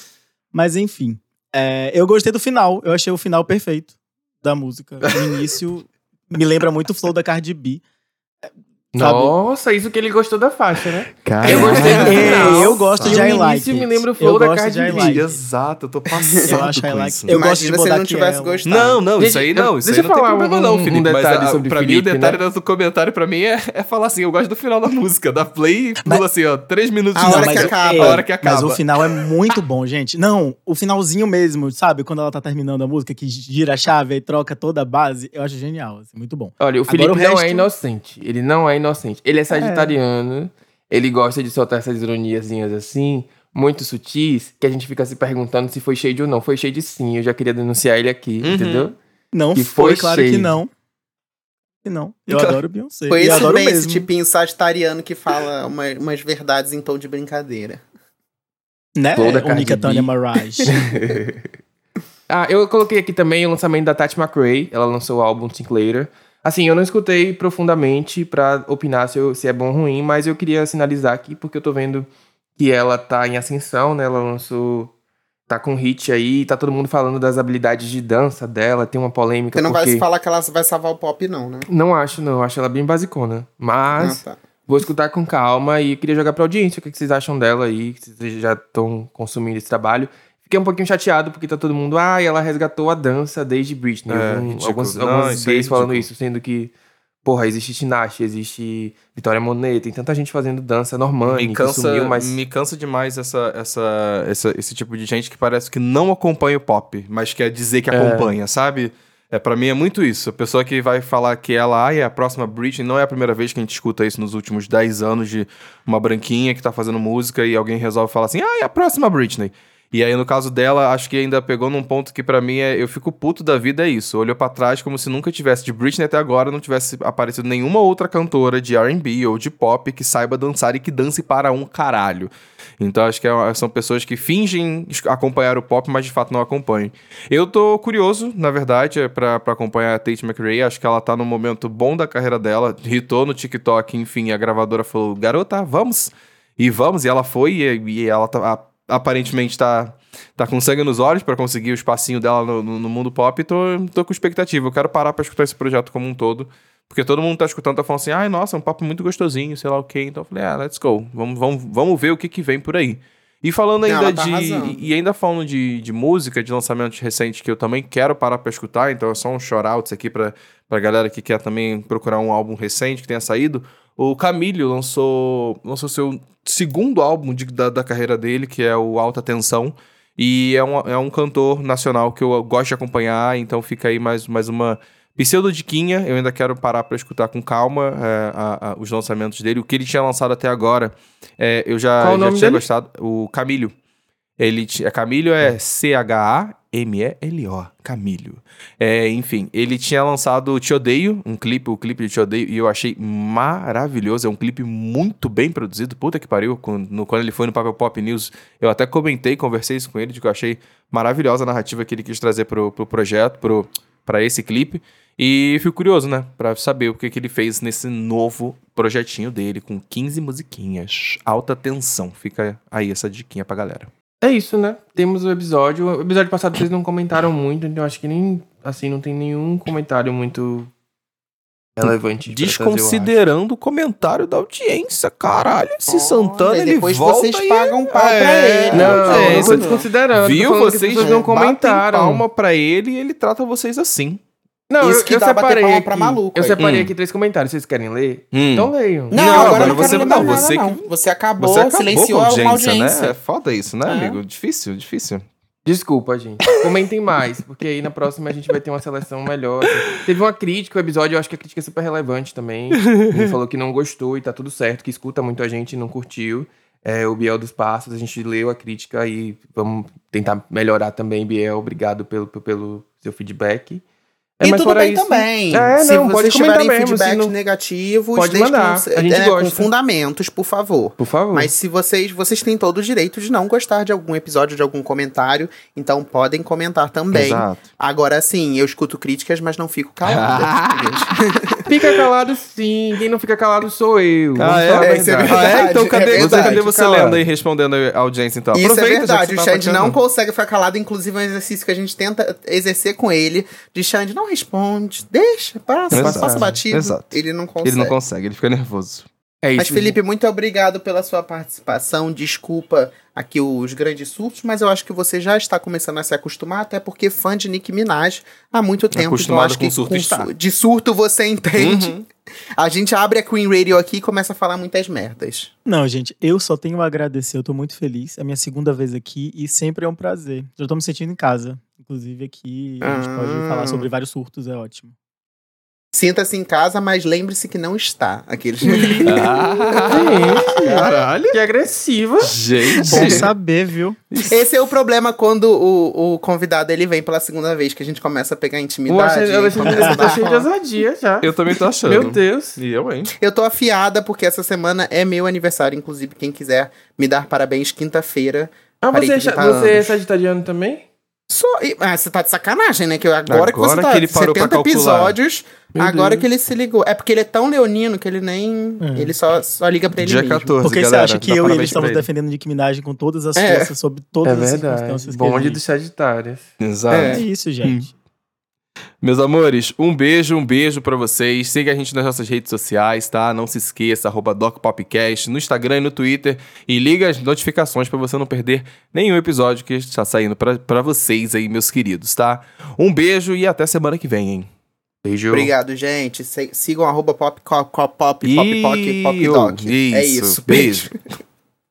Mas enfim, é, eu gostei do final. Eu achei o final perfeito da música. O início me lembra muito o flow da Cardi B. Sabe? Nossa, isso que ele gostou da faixa, né? Cara, Eu gostei do final. eu gosto de I Like início me It. lembra o flow Eu da gosto Cardi de I B. Like It. Exato, eu tô passado Eu acho I com like isso. it. Eu gosto de se ele não botar tivesse gostado. Não, não, isso aí eu- não. Isso deixa aí eu não tem falar problema, um- não, Felipe. mas detalhe a, sobre pra Felipe, mim, o detalhe né? do comentário pra mim é, é falar assim: eu gosto do final da música. Da play e pula assim, ó, três minutos A de hora música. que acaba. A hora que acaba. Mas o final é muito bom, gente. Não, o finalzinho mesmo, sabe? Quando ela tá terminando a música, que gira a chave e troca toda a base, eu acho genial, assim, muito bom. Olha, o Felipe não é inocente. Ele não é inocente. Ele é sagitariano. Ele gosta de soltar essas ironiazinhas assim, muito sutis, que a gente fica se perguntando se foi shade ou não. Foi shade sim, eu já queria denunciar ele aqui, Uhum. entendeu? Não Que foi, foi claro shade. que não. Que não. Eu Então, adoro Beyoncé. Foi e isso adoro bem, esse mesmo. tipinho sagitariano que fala uma- umas verdades em tom de brincadeira. Né? Flow da O Cardi Nika B. Tanya Maraj. ah, eu coloquei aqui também o lançamento da Tati McRae. Ela lançou o álbum Sinclair. Assim, eu não escutei profundamente pra opinar se, eu- se é bom ou ruim, mas eu queria sinalizar aqui porque eu tô vendo que ela tá em ascensão, né? Ela lançou. Tá com hit aí, tá todo mundo falando das habilidades de dança dela, tem uma polêmica. Você não porque... vai falar que ela vai salvar o pop, não, né? Não acho, não. Acho ela bem basicona. Mas Ah, tá. vou escutar com calma e queria jogar pra audiência o que vocês acham dela aí, que vocês já estão consumindo esse trabalho. Fiquei um pouquinho chateado porque tá todo mundo, ah, ela resgatou a dança desde Britney. É, Um- ridículo. alguns Não, alguns isso é gays falando ridículo. isso, sendo que, porra, existe Tinashe, existe Vitória Monet, tem tanta gente fazendo dança Normani, me cansa, sumiu, mas... me cansa demais essa, essa, essa- esse tipo de gente que parece que não acompanha o pop, mas quer dizer que acompanha, sabe? É, para mim é muito isso. A pessoa que vai falar que ela ah, é a próxima Britney, não é a primeira vez que a gente escuta isso nos últimos 10 anos de uma branquinha que tá fazendo música e alguém resolve falar assim, ah, é a próxima Britney. E aí, no caso dela, acho que ainda pegou num ponto que pra mim é. Eu fico puto da vida, é isso. Olhou pra trás como se nunca tivesse, de Britney até agora, não tivesse aparecido nenhuma outra cantora de RB ou de pop que saiba dançar e que dance para um caralho. Então acho que é são pessoas que fingem acompanhar o pop, mas de fato não acompanham. Eu tô curioso, na verdade, é pra acompanhar a Tate McRae. Acho que ela tá num momento bom da carreira dela. Hitou no TikTok, enfim, a gravadora falou: garota, vamos. E vamos, e ela foi, e, e ela tá, aparentemente tá, tá com sangue nos olhos pra conseguir o espacinho dela no, no- no mundo pop. E tô, tô com expectativa. Eu quero parar pra escutar esse projeto como um todo. Porque todo mundo tá escutando, tá falando assim, ai, nossa, é um papo muito gostosinho, sei lá o quê. Então eu falei, ah, let's go. Vamos, vamos, vamos ver o que, que vem por aí. E falando ainda tá de. arrasando. E e ainda falando de, de música, de lançamentos recentes que eu também quero parar pra escutar, então é só um shout-outs aqui pra, pra galera que quer também procurar um álbum recente que tenha saído. O Camilo lançou, lançou seu segundo álbum de- da, da carreira dele, que é o Alta Tensão. E é um, é um cantor nacional que eu gosto de acompanhar, então fica aí mais, mais uma pseudodiquinha. Eu ainda quero parar pra escutar com calma é, a- a- os lançamentos dele. O que ele tinha lançado até agora, é, eu já, já tinha dele? gostado. O Camilo. Ele é Camilo é C-H-A-M-E-L-O. Camilo. É, enfim, ele tinha lançado Te Odeio, um clipe, o clipe de Te Odeio, e eu achei maravilhoso. É um clipe muito bem produzido. Puta que pariu. Quando, quando ele foi no Papel Pop News, eu até comentei, conversei isso com ele, de que eu achei maravilhosa a narrativa que ele quis trazer pro, pro projeto, pro, pra esse clipe. E fico curioso, né? Pra saber o que, que ele fez nesse novo projetinho dele, com 15 musiquinhas. Alta tensão. Fica aí essa diquinha pra galera. É isso, né? Temos o episódio. O episódio passado vocês não comentaram muito, então acho que nem, assim, não tem nenhum comentário muito relevante. pra. Desconsiderando o comentário da audiência, caralho. Esse Olha, Santana, ele depois volta vocês e- pagam um pau pra É, ele. Não, É, eu não tô desconsiderando. Viu? Vocês pessoas não batem comentaram. palma pra ele e ele trata vocês assim. Não, Isso eu, que eu dá bater separei palma aqui. pra maluco eu aí. separei Hum. aqui três comentários. Vocês querem ler? Hum. Então leiam. Não, Não, agora, agora não você- não, nada, você não. que- Você acabou, Você acabou silenciou com a audiência, uma audiência. né? É foda isso, né, É. amigo? Difícil, difícil. Desculpa, gente. Comentem mais, porque aí na próxima a gente vai ter uma seleção melhor. Teve uma crítica, o episódio, eu acho que a crítica é super relevante também. Ele falou que não gostou e tá tudo certo, que escuta muito a gente e não curtiu. É, o Biel dos Passos, a gente leu a crítica e vamos tentar melhorar também, Biel. Obrigado pelo, pelo seu feedback. É, e mas tudo bem isso- também. É, se não, pode vocês tiverem mesmo, se feedbacks não- negativos, Pode deixem mandar, com, a gente é, com gosta. fundamentos, por favor. Por favor. Mas se vocês, vocês têm todo o direito de não gostar de algum episódio, de algum comentário, então podem comentar também. Exato. Agora sim, eu escuto críticas, mas não fico calada. Fica calado sim. Quem não fica calado sou eu. Ah, é? É, isso é verdade. Ah, é? Então cadê, é você, cadê você Calado. lendo aí, respondendo a audiência, então? Isso é Aproveita, que verdade. O tá Xande não consegue ficar calado, inclusive é um exercício que a gente tenta exercer com ele. De Xande, não responde, deixa, passa, Exato. passa batido. Exato. Ele não consegue. Ele não consegue, ele fica nervoso. É isso. Mas, Felipe, muito obrigado pela sua participação. Desculpa aqui os grandes surtos, mas eu acho que você já está começando a se acostumar, até porque fã de Nick Minaj há muito tempo. Então, Acostumado acho com que surto su- de surto você entende. Uhum. A gente abre a Queen Radio aqui e começa a falar muitas merdas. Não, gente, eu só tenho a agradecer. Eu tô muito feliz. É a minha segunda vez aqui e sempre é um prazer. Já tô me sentindo em casa. Inclusive aqui a gente Ah. pode falar sobre vários surtos, é ótimo. Sinta-se em casa, mas lembre-se que não está. Aqueles. Gente, Caralho. que agressiva. Gente. Bom saber, viu? Esse é o problema quando o, o convidado ele vem pela segunda vez, que a gente começa a pegar intimidade. Alexandre e Alexandre começa a tá dar cheio de ousadia já. Eu também tô achando. Meu Deus. E eu, hein? Eu tô afiada porque essa semana é meu aniversário. Inclusive, quem quiser me dar parabéns quinta-feira. Ah, você, é 30 cha- você é anos. sagitariano também? Só, e- ah, você tá de sacanagem, né? Que eu- agora, que você Agora tá que ele parou pra 70 calcular. episódios, Meu agora Deus. que ele se ligou. É porque ele é tão leonino que ele nem. É. Ele só, só liga pra ele Dia mesmo. 14, Porque você galera. acha que eu e ele estamos ele. defendendo Nick Minaj com todas as É. forças, sob todas é as circunstâncias. Bonde dos Sagitários. Exato. É. É isso, gente. Meus amores, um beijo, um beijo pra vocês. Siga a gente nas nossas redes sociais, tá? Não se esqueça, arroba DocPopcast, no Instagram e no Twitter. E liga as notificações pra você não perder nenhum episódio que está saindo pra, pra vocês aí, meus queridos, tá? Um beijo e até semana que vem, hein? Beijo. Obrigado, gente. Se- Sigam arroba pop, pop, pop, pop, pop, pop, pop, Ih, doc. É isso. isso. Beijo. Beijo.